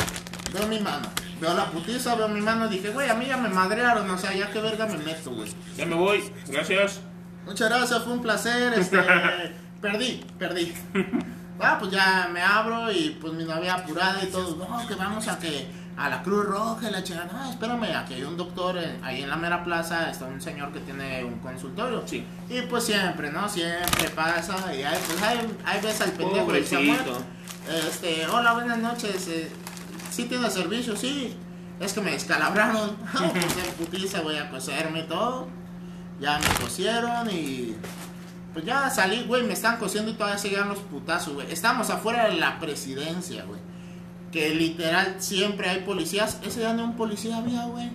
[SPEAKER 2] Veo mi mano. Veo la putiza, veo mi mano. Dije, güey, a mí ya me madrearon. O sea, ya qué verga me meto, güey.
[SPEAKER 3] Ya me voy. Gracias.
[SPEAKER 2] Muchas gracias, fue un placer. Este, perdí, perdí. Ah, pues ya me abro y pues mi novia apurada y todo. No, que vamos a que a la Cruz Roja y la chingada. No, espérame, aquí hay un doctor en- ahí en la mera plaza. Está un señor que tiene un consultorio.
[SPEAKER 3] Sí.
[SPEAKER 2] Y pues siempre, ¿no? Siempre pasa. Y ahí, pues ahí, ahí ves al pendejo del Samuel. Este, hola, buenas noches. Eh, ¿Sí tiene servicio? Sí. Es que me descalabraron. pues en putiza voy a coserme y todo. Ya me cosieron y. Pues ya salí, güey, me están cosiendo y todavía seguían los putazos, güey. Estábamos afuera de la presidencia, güey. Que literal siempre hay policías. Ese día ni un policía había, güey.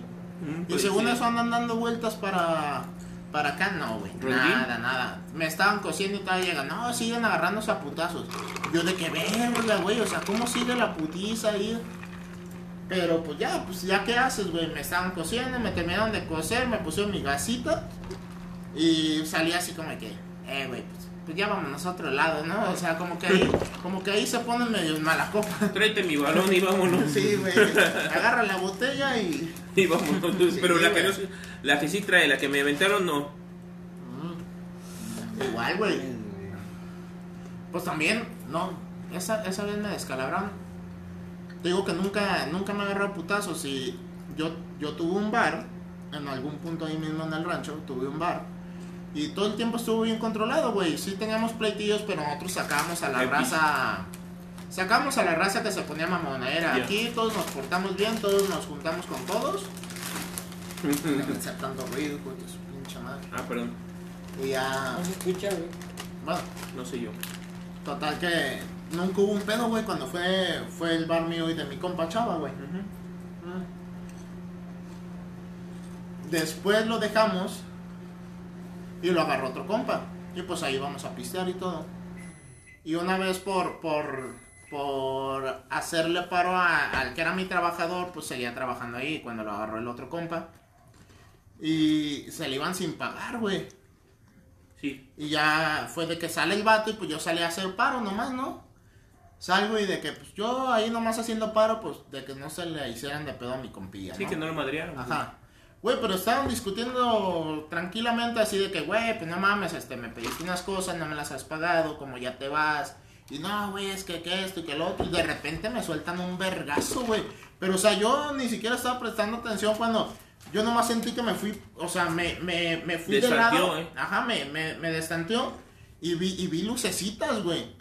[SPEAKER 2] Y según eso andan dando vueltas para. Para acá, no, güey. Nada, nada. Me estaban cosiendo y todavía llegan. No, siguen agarrándose a putazos. Yo de que verga, güey. O sea, ¿cómo sigue la putiza ahí? Pero pues ya, pues ya qué haces, güey. Me estaban cosiendo, me terminaron de coser, me pusieron mi gasita. Y salí así como que, eh, güey, pues, pues ya vámonos a otro lado, ¿no? O sea, como que ahí, como que ahí se ponen medio en mala copa.
[SPEAKER 3] Tráete mi balón y vámonos.
[SPEAKER 2] Sí, güey. Agarra la botella y.
[SPEAKER 3] Y vámonos. Pero la que, no, la que sí trae, la que me aventaron, no.
[SPEAKER 2] Igual, güey. Pues también, no, esa, esa vez me descalabraron. Te digo que nunca, nunca me agarró a putazos y yo, yo tuve un bar, en algún punto ahí mismo en el rancho, tuve un bar. Y todo el tiempo estuvo bien controlado, güey. Sí teníamos pleitillos, pero nosotros sacábamos a la
[SPEAKER 3] Epi.
[SPEAKER 2] raza... Sacamos a la raza que se ponía mamonera. Aquí todos nos portamos bien, todos nos juntamos con todos. Déjame hacer tanto ruido, de su pinche madre.
[SPEAKER 3] ah, perdón.
[SPEAKER 2] Y ya...
[SPEAKER 1] No se escucha, güey.
[SPEAKER 2] Bueno,
[SPEAKER 3] No sé yo.
[SPEAKER 2] Total que nunca hubo un pedo, güey, cuando fue, fue el bar mío y de mi compa Chava, güey. Después lo dejamos y lo agarró otro compa. Y pues ahí vamos a pistear y todo. Y una vez por, por, por hacerle paro a- al que era mi trabajador, pues seguía trabajando ahí cuando lo agarró el otro compa. Y se le iban sin pagar, güey.
[SPEAKER 3] Sí.
[SPEAKER 2] Y ya fue de que sale el vato y pues yo salí a hacer paro nomás, ¿no? Salgo y de que pues yo ahí nomás haciendo paro, pues de que no se le hicieran de pedo a mi compilla,
[SPEAKER 3] Sí,
[SPEAKER 2] ¿no?
[SPEAKER 3] que no lo madrearon. güey.
[SPEAKER 2] Ajá. Güey, pero estaban discutiendo tranquilamente así de que, güey, pues no mames, este, me pediste unas cosas, no me las has pagado, como ya te vas. Y no, güey, es que, que esto y que lo otro. Y de repente me sueltan un vergazo, güey. Pero, o sea, yo ni siquiera estaba prestando atención cuando yo nomás sentí que me fui, o sea, me, me, me fui de
[SPEAKER 3] Destanteó,
[SPEAKER 2] lado.
[SPEAKER 3] ¿eh?
[SPEAKER 2] Ajá, me, me, me destanteó y vi, y vi lucecitas, güey.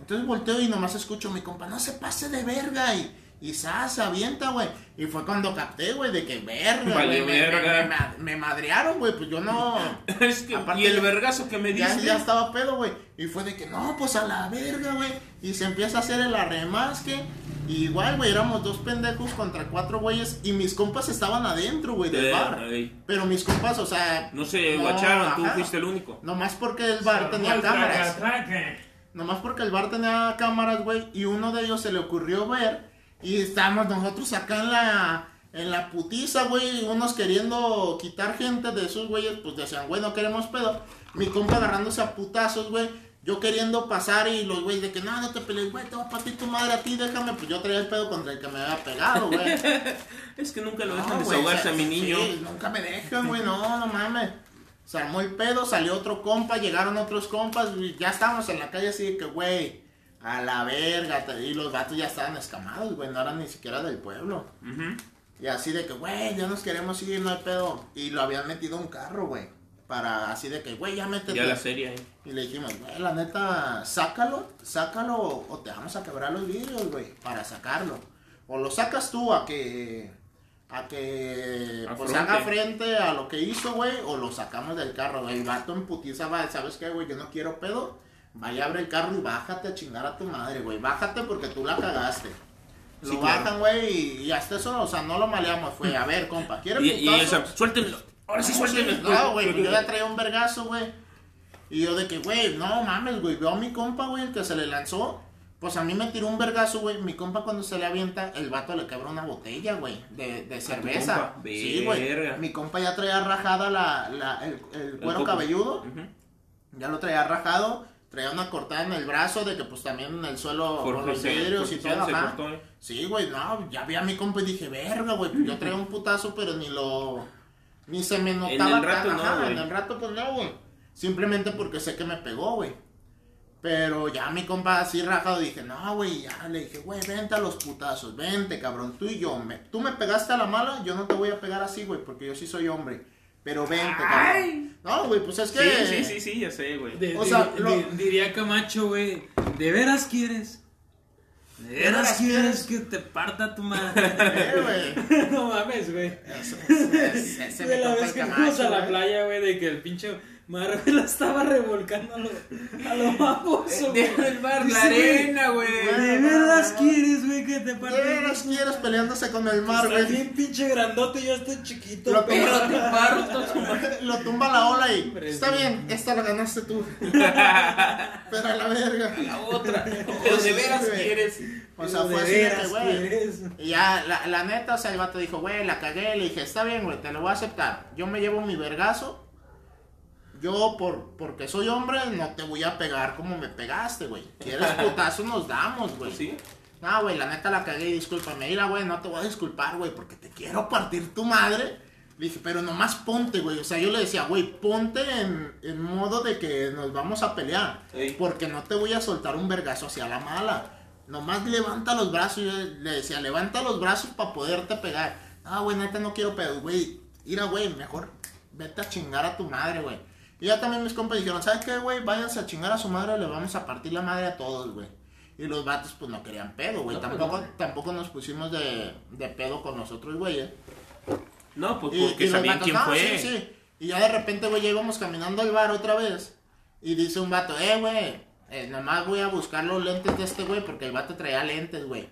[SPEAKER 2] Entonces volteo y nomás escucho a mi compa, no se pase de verga. Y, y se avienta, güey. Y fue cuando capté, güey, de que verga, güey. Me, me,
[SPEAKER 3] verga.
[SPEAKER 2] me, ma- me madrearon, güey. Pues yo no.
[SPEAKER 3] Es que,
[SPEAKER 2] Aparte-
[SPEAKER 3] y el vergazo que me
[SPEAKER 2] Ya,
[SPEAKER 3] diste.
[SPEAKER 2] ya estaba pedo, güey. Y fue de que, no, pues a la verga, güey. Y se empieza a hacer el arremasque. Y igual, güey, éramos dos pendejos contra cuatro güeyes. Y mis compas estaban adentro, güey, del
[SPEAKER 3] Eh,
[SPEAKER 2] bar.
[SPEAKER 3] ahí.
[SPEAKER 2] Pero mis compas, o sea.
[SPEAKER 3] No se
[SPEAKER 2] no,
[SPEAKER 3] guacharon, tú
[SPEAKER 2] ajá.
[SPEAKER 3] fuiste el único.
[SPEAKER 2] Nomás porque el bar tenía cámaras. Nomás porque el bar tenía cámaras, güey, y uno de ellos se le ocurrió ver y estábamos nosotros acá en la En la putiza, güey, unos queriendo quitar gente de esos güeyes, pues decían, güey, no queremos pedo. Mi compa agarrándose a putazos, güey. Yo queriendo pasar y los güeyes de que no, no te pelees, güey, te va a partir tu madre a ti, déjame. Pues yo traía el pedo contra el que me había pegado, güey.
[SPEAKER 3] Es que nunca lo dejan desahogarse
[SPEAKER 2] o
[SPEAKER 3] a mi niño.
[SPEAKER 2] sí, nunca me dejan, güey, no, no mames. Se armó el pedo, salió otro compa, llegaron otros compas, y ya estábamos en la calle así de que, güey, a la verga. Y los vatos ya estaban escamados, güey, no eran ni siquiera del pueblo. Y así de que, güey, ya nos queremos ir, no hay pedo. Y lo habían metido a un carro, güey. Para así de que, güey, ya métete.
[SPEAKER 3] Ya la serie ahí.
[SPEAKER 2] Y le dijimos, güey, la neta, sácalo, sácalo o te vamos a quebrar los vidrios, güey, para sacarlo. O lo sacas tú a que, a que, pues haga frente a lo que hizo, güey, o lo sacamos del carro, güey. El vato en putiza va, ¿sabes qué, güey? Yo no quiero pedo. Vaya, abre el carro y bájate a chingar a tu madre, güey. Bájate porque tú la cagaste. Lo
[SPEAKER 3] Sí,
[SPEAKER 2] bajan, güey, y, y hasta eso, o sea, no lo maleamos, fue, a ver, compa, ¿quiere
[SPEAKER 3] Y, y esa, suéltenlo. Ahora sí, suéltenlo.
[SPEAKER 2] No, güey, pues yo ya traía un vergazo, güey. Y yo de que, güey, no mames, güey, veo a mi compa, güey, el que se le lanzó. Pues a mí me tiró un vergazo, güey. Mi compa cuando se le avienta, el vato le quebra una botella, güey, de, de cerveza. Sí, güey. Mi compa ya traía rajada la, la, el, el cuero cabelludo.
[SPEAKER 3] Ujú.
[SPEAKER 2] Ya lo traía rajado. Traía una cortada en el brazo de que pues también en el suelo
[SPEAKER 3] Por
[SPEAKER 2] con los vidrios
[SPEAKER 3] por
[SPEAKER 2] y todo,
[SPEAKER 3] se
[SPEAKER 2] ajá.
[SPEAKER 3] cortó, eh.
[SPEAKER 2] Sí, güey, no, ya vi a mi compa y dije, verga, güey, yo traía un putazo, pero ni lo, ni se me notaba
[SPEAKER 3] el rato
[SPEAKER 2] tan-
[SPEAKER 3] no,
[SPEAKER 2] ajá, en el rato pues no, güey, simplemente porque sé que me pegó, güey, pero ya mi compa así rajado dije, no, güey, ya, le dije, güey, vente a los putazos, vente, cabrón, tú y yo, me, tú me pegaste a la mala, yo no te voy a pegar así, güey, porque yo sí soy hombre, pero vente, cabrón, no, güey, pues es que,
[SPEAKER 3] Sí, sí, sí, sí, ya sé, güey.
[SPEAKER 2] O sea,
[SPEAKER 1] de-
[SPEAKER 2] lo-
[SPEAKER 1] diría Camacho, güey, ¿de veras quieres? ¿De veras quieres que te parta tu madre?
[SPEAKER 2] Eh, güey.
[SPEAKER 1] no mames, güey.
[SPEAKER 2] Ese- ese- ese
[SPEAKER 1] De
[SPEAKER 2] mi
[SPEAKER 1] la vez que fuimos a la playa, güey, de que el pinche mar güey, la estaba revolcando a lo, a lo baboso, güey.
[SPEAKER 3] Deja el bar, la arena, güey.
[SPEAKER 1] ¿De veras quieres, güey, que te parta?
[SPEAKER 2] Quieres, quieres peleándose con el mar,
[SPEAKER 1] Está
[SPEAKER 2] güey.
[SPEAKER 1] bien pinche grandote, yo estoy chiquito.
[SPEAKER 2] Lo
[SPEAKER 1] pero-
[SPEAKER 3] Pero te parto tu madre.
[SPEAKER 2] Lo tumba la ola y
[SPEAKER 1] Hombre,
[SPEAKER 2] está
[SPEAKER 1] sí.
[SPEAKER 2] bien, esta la ganaste tú. Pero a la verga.
[SPEAKER 3] La otra. Pero de veras
[SPEAKER 2] güey.
[SPEAKER 3] quieres.
[SPEAKER 2] O sea,
[SPEAKER 1] ¿De
[SPEAKER 2] fue así de que,
[SPEAKER 1] veras
[SPEAKER 2] güey.
[SPEAKER 1] quieres?
[SPEAKER 2] Y ya, la, la neta, o sea, el vato dijo, güey, la cagué. Le dije, está bien, güey, te lo voy a aceptar. Yo me llevo mi vergazo. Yo, por, porque soy hombre, no te voy a pegar como me pegaste, güey. Quieres putazo, nos damos, güey.
[SPEAKER 3] ¿Sí?
[SPEAKER 2] No, güey, la neta la cagué y discúlpame. Mira, güey, no te voy a disculpar, güey, porque te quiero partir tu madre. Le dije, pero nomás ponte, güey. O sea, yo le decía, güey, ponte en, en modo de que nos vamos a pelear. Porque no te voy a soltar un vergazo hacia la mala. Nomás levanta los brazos. Yo le decía, levanta los brazos para poderte pegar. Ah, güey, neta no quiero pedo, güey. Mira, güey, mejor vete a chingar a tu madre, güey. Y ya también mis compas dijeron, ¿sabes qué, güey? Váyanse a chingar a su madre, le vamos a partir la madre a todos, güey. Y los vatos, pues no querían pedo, güey.
[SPEAKER 3] No, pues,
[SPEAKER 2] tampoco,
[SPEAKER 3] no.
[SPEAKER 2] tampoco nos pusimos de, de pedo con nosotros, güey. ¿eh?
[SPEAKER 3] No, pues porque
[SPEAKER 2] y
[SPEAKER 3] sabían
[SPEAKER 2] vatos,
[SPEAKER 3] quién
[SPEAKER 2] "No,
[SPEAKER 3] fue.
[SPEAKER 2] Sí, sí. Y ya de repente, güey, ya íbamos caminando al bar otra vez. Y dice un vato, eh, güey, eh, nomás voy a buscar los lentes de este güey porque el vato traía lentes, güey.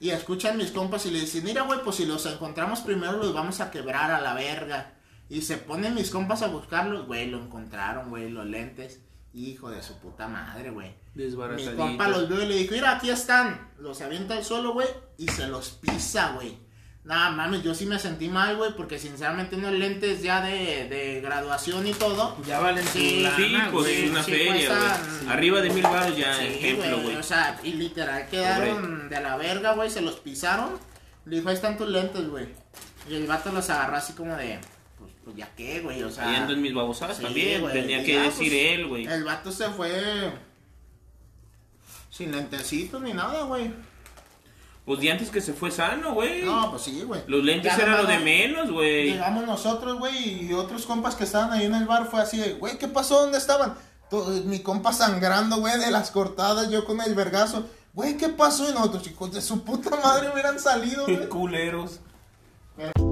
[SPEAKER 2] Y escuchan mis compas y le dicen, mira, güey, pues si los encontramos primero los vamos a quebrar a la verga. Y se ponen mis compas a buscarlos, güey, lo encontraron, güey, los lentes. Hijo de su puta madre, güey. Mi compa los vio y le dijo, mira, aquí están. Los avienta al suelo, güey, y se los pisa, güey. Nada, mames, yo sí me sentí mal, güey, porque sinceramente unos lentes ya de, de graduación y todo.
[SPEAKER 1] Ya valen
[SPEAKER 2] Sí,
[SPEAKER 3] Sí, pues es una
[SPEAKER 2] sí,
[SPEAKER 3] feria, güey. Arriba de mil baros ya, ejemplo, güey.
[SPEAKER 2] O sea, y literal quedaron de la verga, güey, se los pisaron. Le dijo, ahí están tus lentes, güey. Y el vato los agarró así como de, pues, ya qué, güey, o sea.
[SPEAKER 3] Ando en mis babosadas
[SPEAKER 2] sí,
[SPEAKER 3] también.
[SPEAKER 2] güey,
[SPEAKER 3] Tenía
[SPEAKER 2] y
[SPEAKER 3] que
[SPEAKER 2] ya,
[SPEAKER 3] decir
[SPEAKER 2] pues,
[SPEAKER 3] él, güey.
[SPEAKER 2] El vato se fue sin lentecitos ni nada, güey.
[SPEAKER 3] Pues de antes que se fue sano, güey.
[SPEAKER 2] No, pues sí, güey.
[SPEAKER 3] Los lentes
[SPEAKER 2] Ya
[SPEAKER 3] eran lo de
[SPEAKER 2] no-
[SPEAKER 3] menos, güey.
[SPEAKER 2] Llegamos nosotros, güey, y otros compas que estaban ahí en el bar fue así de, güey, ¿qué pasó? ¿Dónde estaban? Todo- mi compa sangrando, güey, de las cortadas, yo con el vergazo. Güey, ¿qué pasó? Y nosotros, chicos, de su puta madre hubieran salido, güey.
[SPEAKER 3] Culeros.
[SPEAKER 2] Pero-